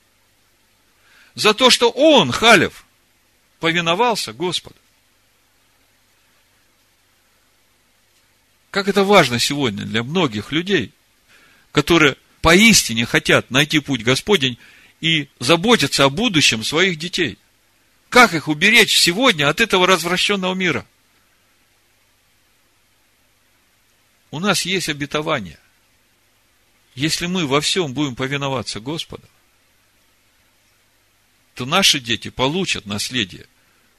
За то, что он, Халев, повиновался Господу. Как это важно сегодня для многих людей, которые поистине хотят найти путь Господень и заботиться о будущем своих детей. Как их уберечь сегодня от этого развращенного мира? У нас есть обетование. Если мы во всем будем повиноваться Господу, то наши дети получат наследие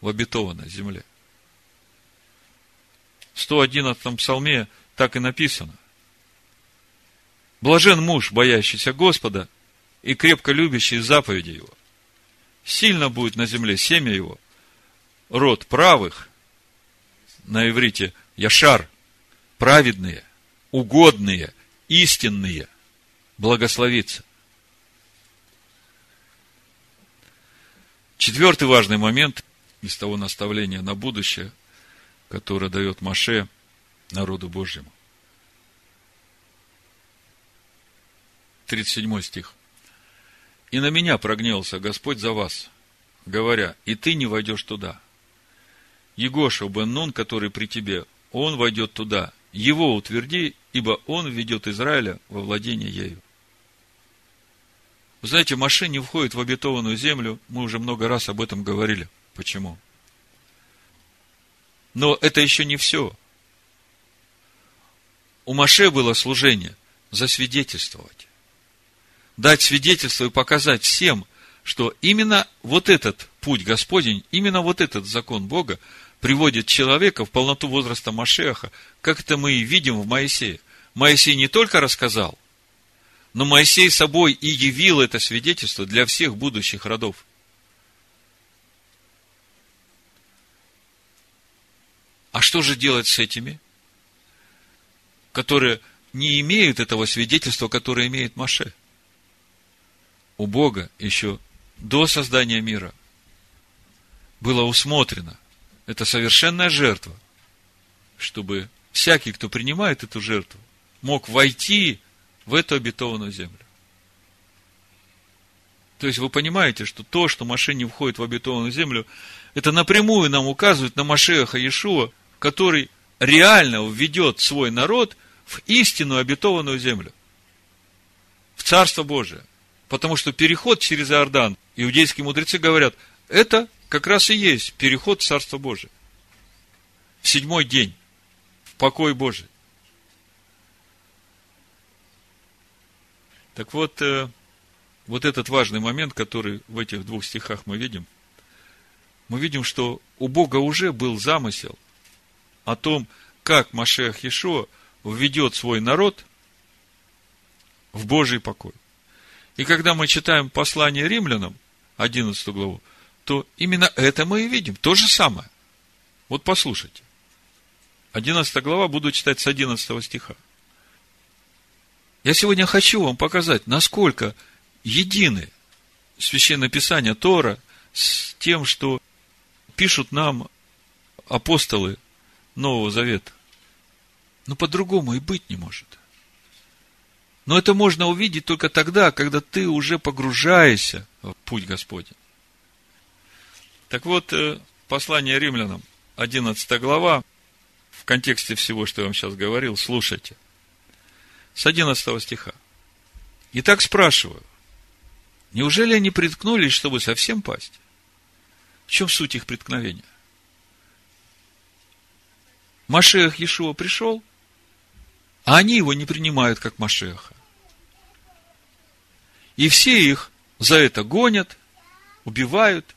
в обетованной земле. В 111 псалме так и написано. Блажен муж, боящийся Господа и крепко любящий заповеди Его. Сильно будет на земле семя его, род правых, на иврите Яшар, праведные, угодные, истинные, благословится. Четвертый важный момент из того наставления на будущее – которое дает Маше народу Божьему. 37 стих. «И на меня прогневался Господь за вас, говоря, и ты не войдешь туда. Егоша бен Нун, который при тебе, он войдет туда, его утверди, ибо он ведет Израиля во владение ею». Вы знаете, Маше не входит в обетованную землю, мы уже много раз об этом говорили. Почему? Но это еще не все. У Маше было служение засвидетельствовать. Дать свидетельство и показать всем, что именно вот этот путь Господень, именно вот этот закон Бога приводит человека в полноту возраста Машеха, как это мы и видим в Моисее. Моисей не только рассказал, но Моисей собой и явил это свидетельство для всех будущих родов. А что же делать с этими, которые не имеют этого свидетельства, которое имеет Маше? У Бога еще до создания мира было усмотрено, это совершенная жертва, чтобы всякий, кто принимает эту жертву, мог войти в эту обетованную землю. То есть вы понимаете, что то, что Маше не входит в обетованную землю, это напрямую нам указывает на Машеха Иешуа, который реально введет свой народ в истинную обетованную землю, в Царство Божие. Потому что переход через Иордан, иудейские мудрецы говорят, это как раз и есть переход в Царство Божие. В седьмой день, в покой Божий. Так вот, э, вот этот важный момент, который в этих двух стихах мы видим, мы видим, что у Бога уже был замысел о том, как Машех Ешо введет свой народ в Божий покой. И когда мы читаем послание римлянам, 11 главу, то именно это мы и видим. То же самое. Вот послушайте. 11 глава, буду читать с 11 стиха. Я сегодня хочу вам показать, насколько едины Священное Писание Тора с тем, что пишут нам апостолы Нового Завета. Но по-другому и быть не может. Но это можно увидеть только тогда, когда ты уже погружаешься в путь Господень. Так вот, э, послание римлянам, 11 глава, в контексте всего, что я вам сейчас говорил, слушайте. С 11 стиха. Итак, спрашиваю, неужели они приткнулись, чтобы совсем пасть? В чем суть их преткновения? Машех Иешуа пришел, а они его не принимают как Машеха. И все их за это гонят, убивают.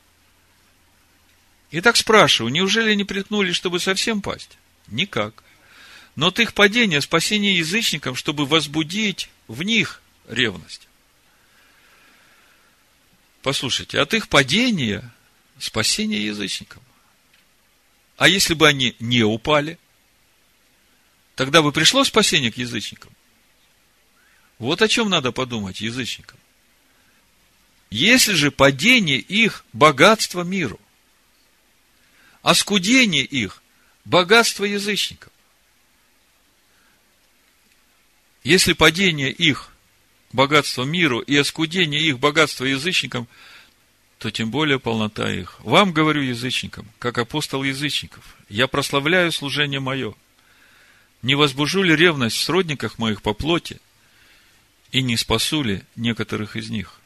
И так спрашиваю, неужели не приткнулись, чтобы совсем пасть? Никак. Но от их падения спасение язычникам, чтобы возбудить в них ревность. Послушайте, от их падения спасение язычникам. А если бы они не упали, тогда бы пришло спасение к язычникам. Вот о чем надо подумать язычникам. Если же падение их – богатство миру, а скудение их – богатство язычников. Если падение их – богатство миру и оскудение их – богатство язычникам, то тем более полнота их. Вам говорю язычникам, как апостол язычников, я прославляю служение мое. Не возбужу ли ревность в сродниках моих по плоти, и не спасу ли некоторых из них?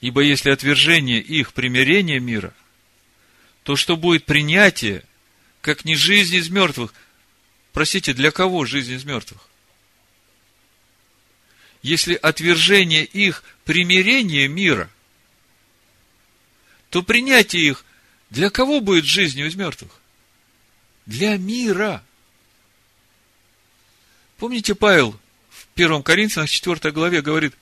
Ибо если отвержение их примирение мира, то что будет принятие, как не жизнь из мертвых? Простите, для кого жизнь из мертвых? Если отвержение их примирение мира, то принятие их для кого будет жизнью из мертвых? Для мира. Помните, Павел в 1 Коринфянах 4 главе говорит,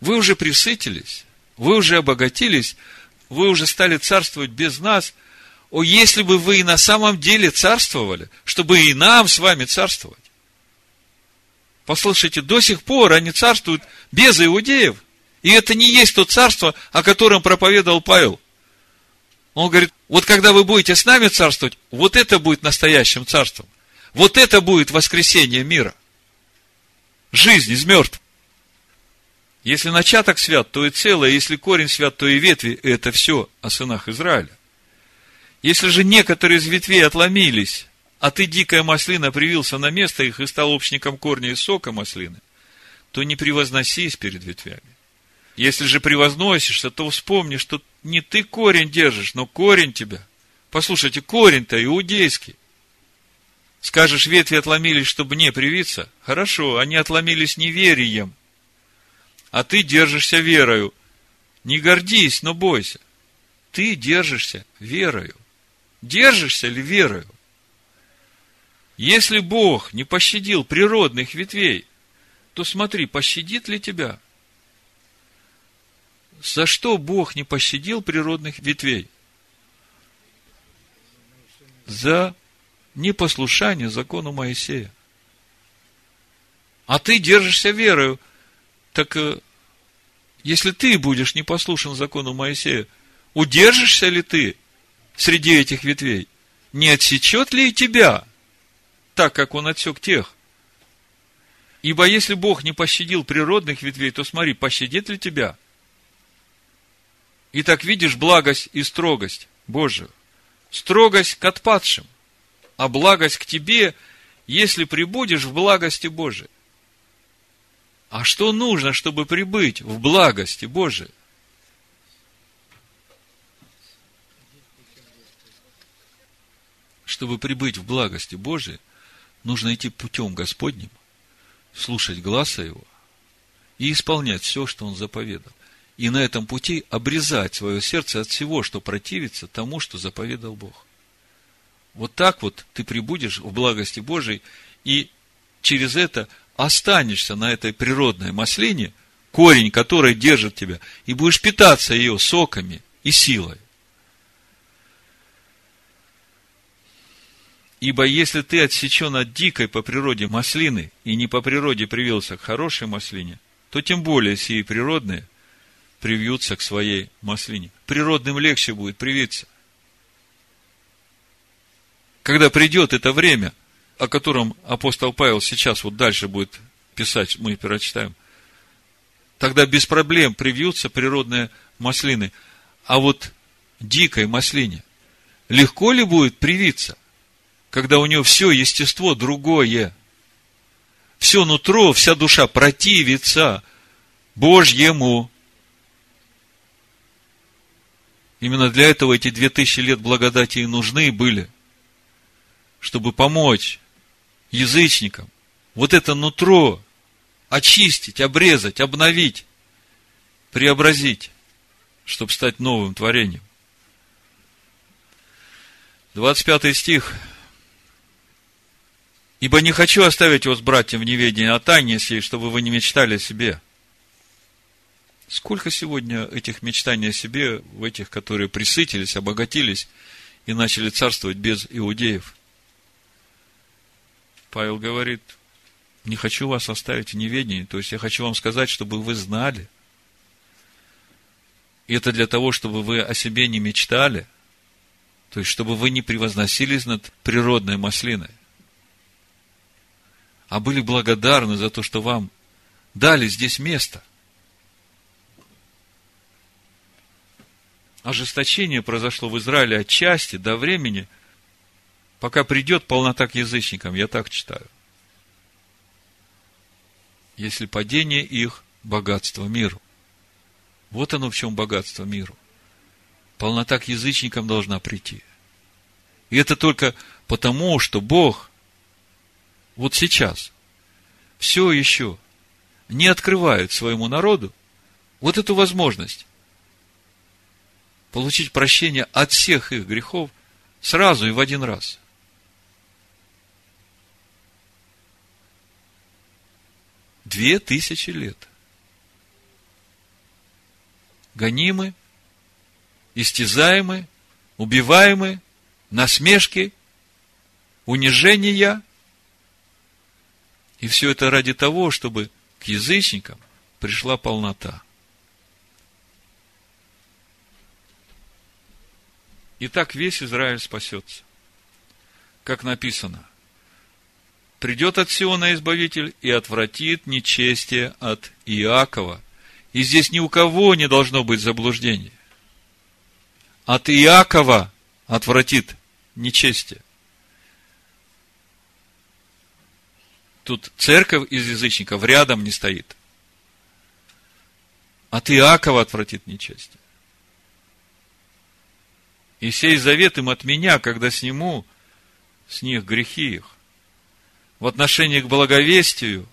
вы уже присытились, вы уже обогатились, вы уже стали царствовать без нас. О, если бы вы и на самом деле царствовали, чтобы и нам с вами царствовать. Послушайте, до сих пор они царствуют без иудеев. И это не есть то царство, о котором проповедовал Павел. Он говорит, вот когда вы будете с нами царствовать, вот это будет настоящим царством. Вот это будет воскресение мира. Жизнь из мертвых. Если начаток свят, то и целое, если корень свят, то и ветви. Это все о сынах Израиля. Если же некоторые из ветвей отломились, а ты, дикая маслина, привился на место их и стал общником корня и сока маслины, то не превозносись перед ветвями. Если же превозносишься, то вспомни, что не ты корень держишь, но корень тебя. Послушайте, корень-то иудейский. Скажешь, ветви отломились, чтобы не привиться? Хорошо, они отломились неверием а ты держишься верою. Не гордись, но бойся. Ты держишься верою. Держишься ли верою? Если Бог не пощадил природных ветвей, то смотри, пощадит ли тебя? За что Бог не пощадил природных ветвей? За непослушание закону Моисея. А ты держишься верою. Так э, если ты будешь непослушен закону Моисея, удержишься ли ты среди этих ветвей? Не отсечет ли тебя, так как он отсек тех? Ибо если Бог не пощадил природных ветвей, то смотри, пощадит ли тебя? И так видишь благость и строгость Божию. Строгость к отпадшим, а благость к тебе, если прибудешь в благости Божией. А что нужно, чтобы прибыть в благости Божией? Чтобы прибыть в благости Божией, нужно идти путем Господним, слушать глаза Его и исполнять все, что Он заповедал. и на этом пути обрезать свое сердце от всего, что противится тому, что заповедал Бог. Вот так вот ты прибудешь в благости Божией, и через это останешься на этой природной маслине, корень которой держит тебя, и будешь питаться ее соками и силой. Ибо если ты отсечен от дикой по природе маслины и не по природе привился к хорошей маслине, то тем более сии природные привьются к своей маслине. Природным легче будет привиться. Когда придет это время, о котором апостол Павел сейчас вот дальше будет писать, мы прочитаем, тогда без проблем привьются природные маслины. А вот дикой маслине легко ли будет привиться – когда у него все естество другое. Все нутро, вся душа противится Божьему. Именно для этого эти две тысячи лет благодати и нужны были, чтобы помочь язычникам вот это нутро очистить, обрезать, обновить, преобразить, чтобы стать новым творением. 25 стих – Ибо не хочу оставить вас, братья, в неведении о тайне сей, чтобы вы не мечтали о себе. Сколько сегодня этих мечтаний о себе, в этих, которые присытились, обогатились и начали царствовать без иудеев? Павел говорит, не хочу вас оставить в неведении, то есть я хочу вам сказать, чтобы вы знали. И это для того, чтобы вы о себе не мечтали, то есть чтобы вы не превозносились над природной маслиной а были благодарны за то, что вам дали здесь место. Ожесточение произошло в Израиле отчасти до времени, пока придет полнота к язычникам, я так читаю. Если падение их – богатство миру. Вот оно в чем богатство миру. Полнота к язычникам должна прийти. И это только потому, что Бог вот сейчас все еще не открывают своему народу вот эту возможность получить прощение от всех их грехов сразу и в один раз. Две тысячи лет. Гонимы, истязаемы, убиваемы, насмешки, унижения – и все это ради того, чтобы к язычникам пришла полнота. И так весь Израиль спасется. Как написано, придет от Сиона Избавитель и отвратит нечестие от Иакова. И здесь ни у кого не должно быть заблуждения. От Иакова отвратит нечестие. Тут церковь из язычников рядом не стоит. От Иакова отвратит нечестие. И сей завет им от меня, когда сниму с них грехи их. В отношении к благовестию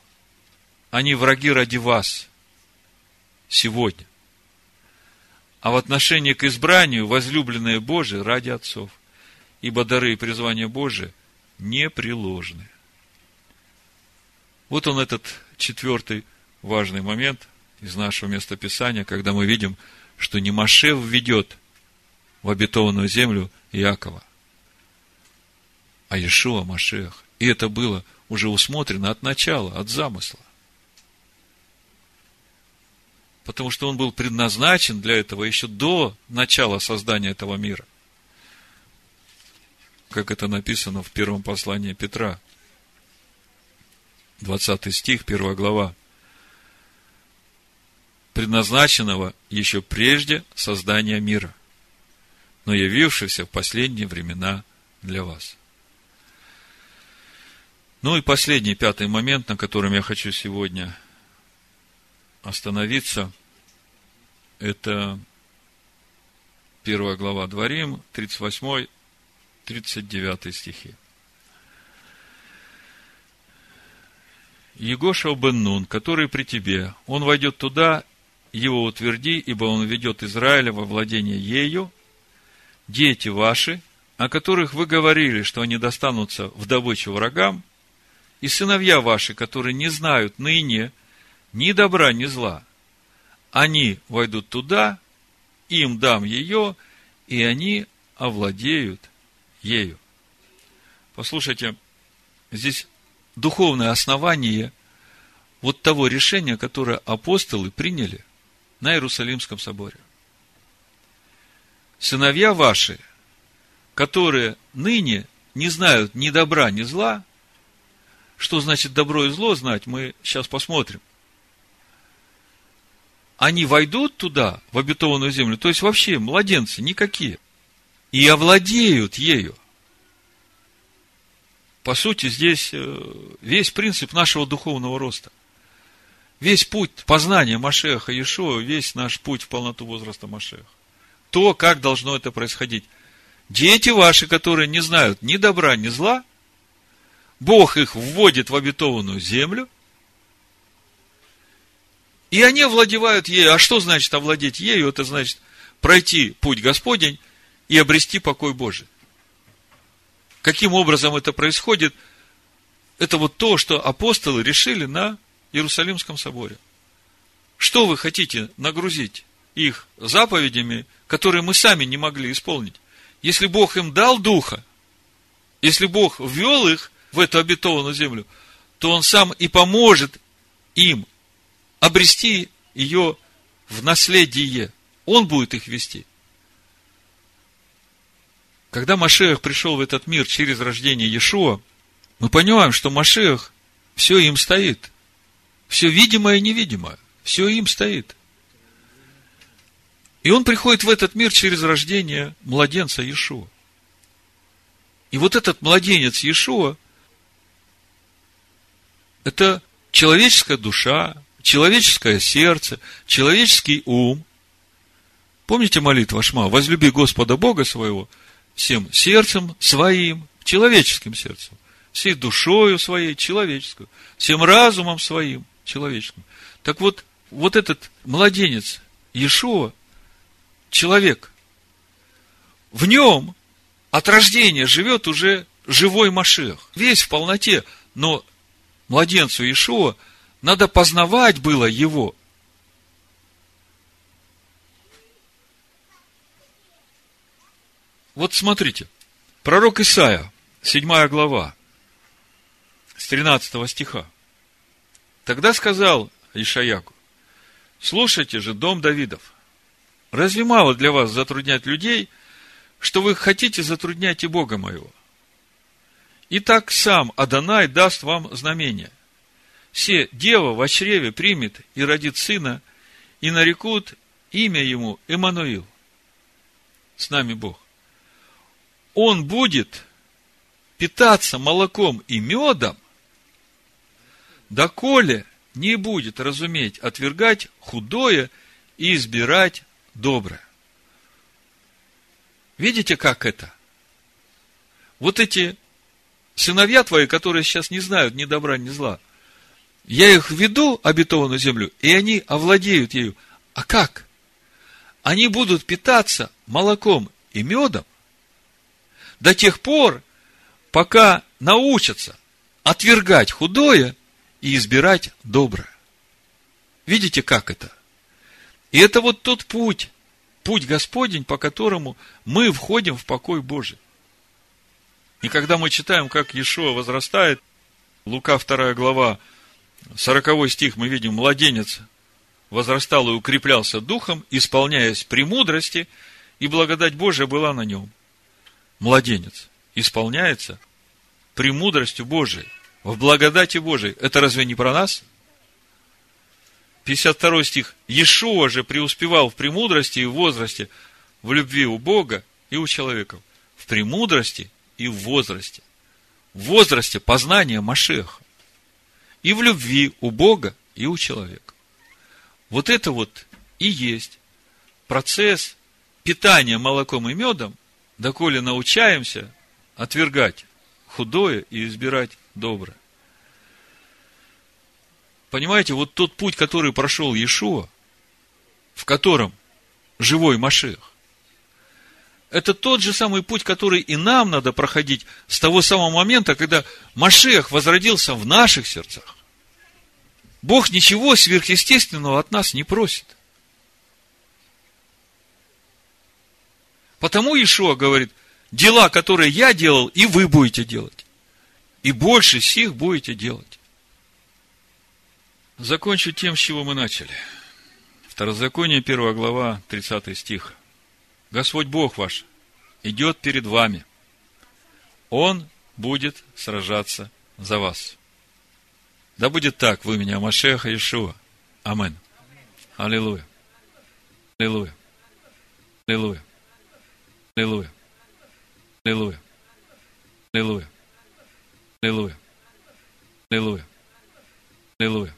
они враги ради вас сегодня. А в отношении к избранию возлюбленные Божие ради отцов. Ибо дары и призвания Божие непреложны. Вот он этот четвертый важный момент из нашего местописания, когда мы видим, что не Машев ведет в обетованную землю Якова, а Иешуа Машех. И это было уже усмотрено от начала, от замысла. Потому что он был предназначен для этого еще до начала создания этого мира. Как это написано в первом послании Петра – 20 стих, 1 глава, предназначенного еще прежде создания мира, но явившегося в последние времена для вас. Ну и последний, пятый момент, на котором я хочу сегодня остановиться, это первая глава Дворим, 38, 39 стихи. Егоша бен Нун, который при тебе, он войдет туда его утверди, ибо он ведет Израиля во владение ею. Дети ваши, о которых вы говорили, что они достанутся в добычу врагам, и сыновья ваши, которые не знают ныне ни добра, ни зла, они войдут туда, им дам ее, и они овладеют ею. Послушайте, здесь духовное основание вот того решения, которое апостолы приняли на Иерусалимском соборе. Сыновья ваши, которые ныне не знают ни добра, ни зла, что значит добро и зло знать, мы сейчас посмотрим. Они войдут туда, в обетованную землю, то есть вообще младенцы никакие, и овладеют ею. По сути, здесь э, весь принцип нашего духовного роста. Весь путь познания Машеха Иешуа, весь наш путь в полноту возраста Машеха. То, как должно это происходить. Дети ваши, которые не знают ни добра, ни зла, Бог их вводит в обетованную землю, и они овладевают ею. А что значит овладеть ею? Это значит пройти путь Господень и обрести покой Божий. Каким образом это происходит? Это вот то, что апостолы решили на Иерусалимском соборе. Что вы хотите нагрузить их заповедями, которые мы сами не могли исполнить? Если Бог им дал духа, если Бог ввел их в эту обетованную землю, то Он сам и поможет им обрести ее в наследие. Он будет их вести. Когда Машех пришел в этот мир через рождение Иешуа, мы понимаем, что Машех все им стоит. Все видимое и невидимое. Все им стоит. И он приходит в этот мир через рождение младенца Иешуа. И вот этот младенец Иешуа, это человеческая душа, человеческое сердце, человеческий ум. Помните молитву Ашма? Возлюби Господа Бога своего всем сердцем своим, человеческим сердцем, всей душою своей, человеческую, всем разумом своим, человеческим. Так вот, вот этот младенец Иешуа – человек. В нем от рождения живет уже живой Машех. Весь в полноте. Но младенцу Ишуа надо познавать было его. Вот смотрите. Пророк Исаия, 7 глава, с 13 стиха. Тогда сказал Ишаяку, слушайте же, дом Давидов, Разве мало для вас затруднять людей, что вы хотите затруднять и Бога моего? Итак, сам Адонай даст вам знамение. Все дева в чреве примет и родит сына, и нарекут имя ему Эммануил. С нами Бог. Он будет питаться молоком и медом, доколе не будет разуметь отвергать худое и избирать доброе. Видите, как это? Вот эти сыновья твои, которые сейчас не знают ни добра, ни зла, я их веду обетованную землю, и они овладеют ею. А как? Они будут питаться молоком и медом до тех пор, пока научатся отвергать худое и избирать доброе. Видите, как это? И это вот тот путь, путь Господень, по которому мы входим в покой Божий. И когда мы читаем, как Иешуа возрастает, Лука 2 глава, 40 стих, мы видим, младенец возрастал и укреплялся духом, исполняясь премудрости, и благодать Божия была на нем. Младенец исполняется премудростью Божией, в благодати Божией. Это разве не про нас? – 52 стих. Иешуа же преуспевал в премудрости и в возрасте, в любви у Бога и у человеков. В премудрости и в возрасте. В возрасте познания Машеха. И в любви у Бога и у человека. Вот это вот и есть процесс питания молоком и медом, доколе научаемся отвергать худое и избирать доброе. Понимаете, вот тот путь, который прошел Иешуа, в котором живой Машех. Это тот же самый путь, который и нам надо проходить с того самого момента, когда Машех возродился в наших сердцах. Бог ничего сверхъестественного от нас не просит. Потому Ишуа говорит, дела, которые я делал, и вы будете делать. И больше сих будете делать. Закончу тем, с чего мы начали. Второзаконие, 1 глава, 30 стих. Господь Бог ваш идет перед вами. Он будет сражаться за вас. Да будет так вы меня, Машеха Ишуа. Амин. Аллилуйя. Аллилуйя. Аллилуйя. Аллилуйя. Аллилуйя. Аллилуйя. Аллилуйя. Аллилуйя. Аллилуйя.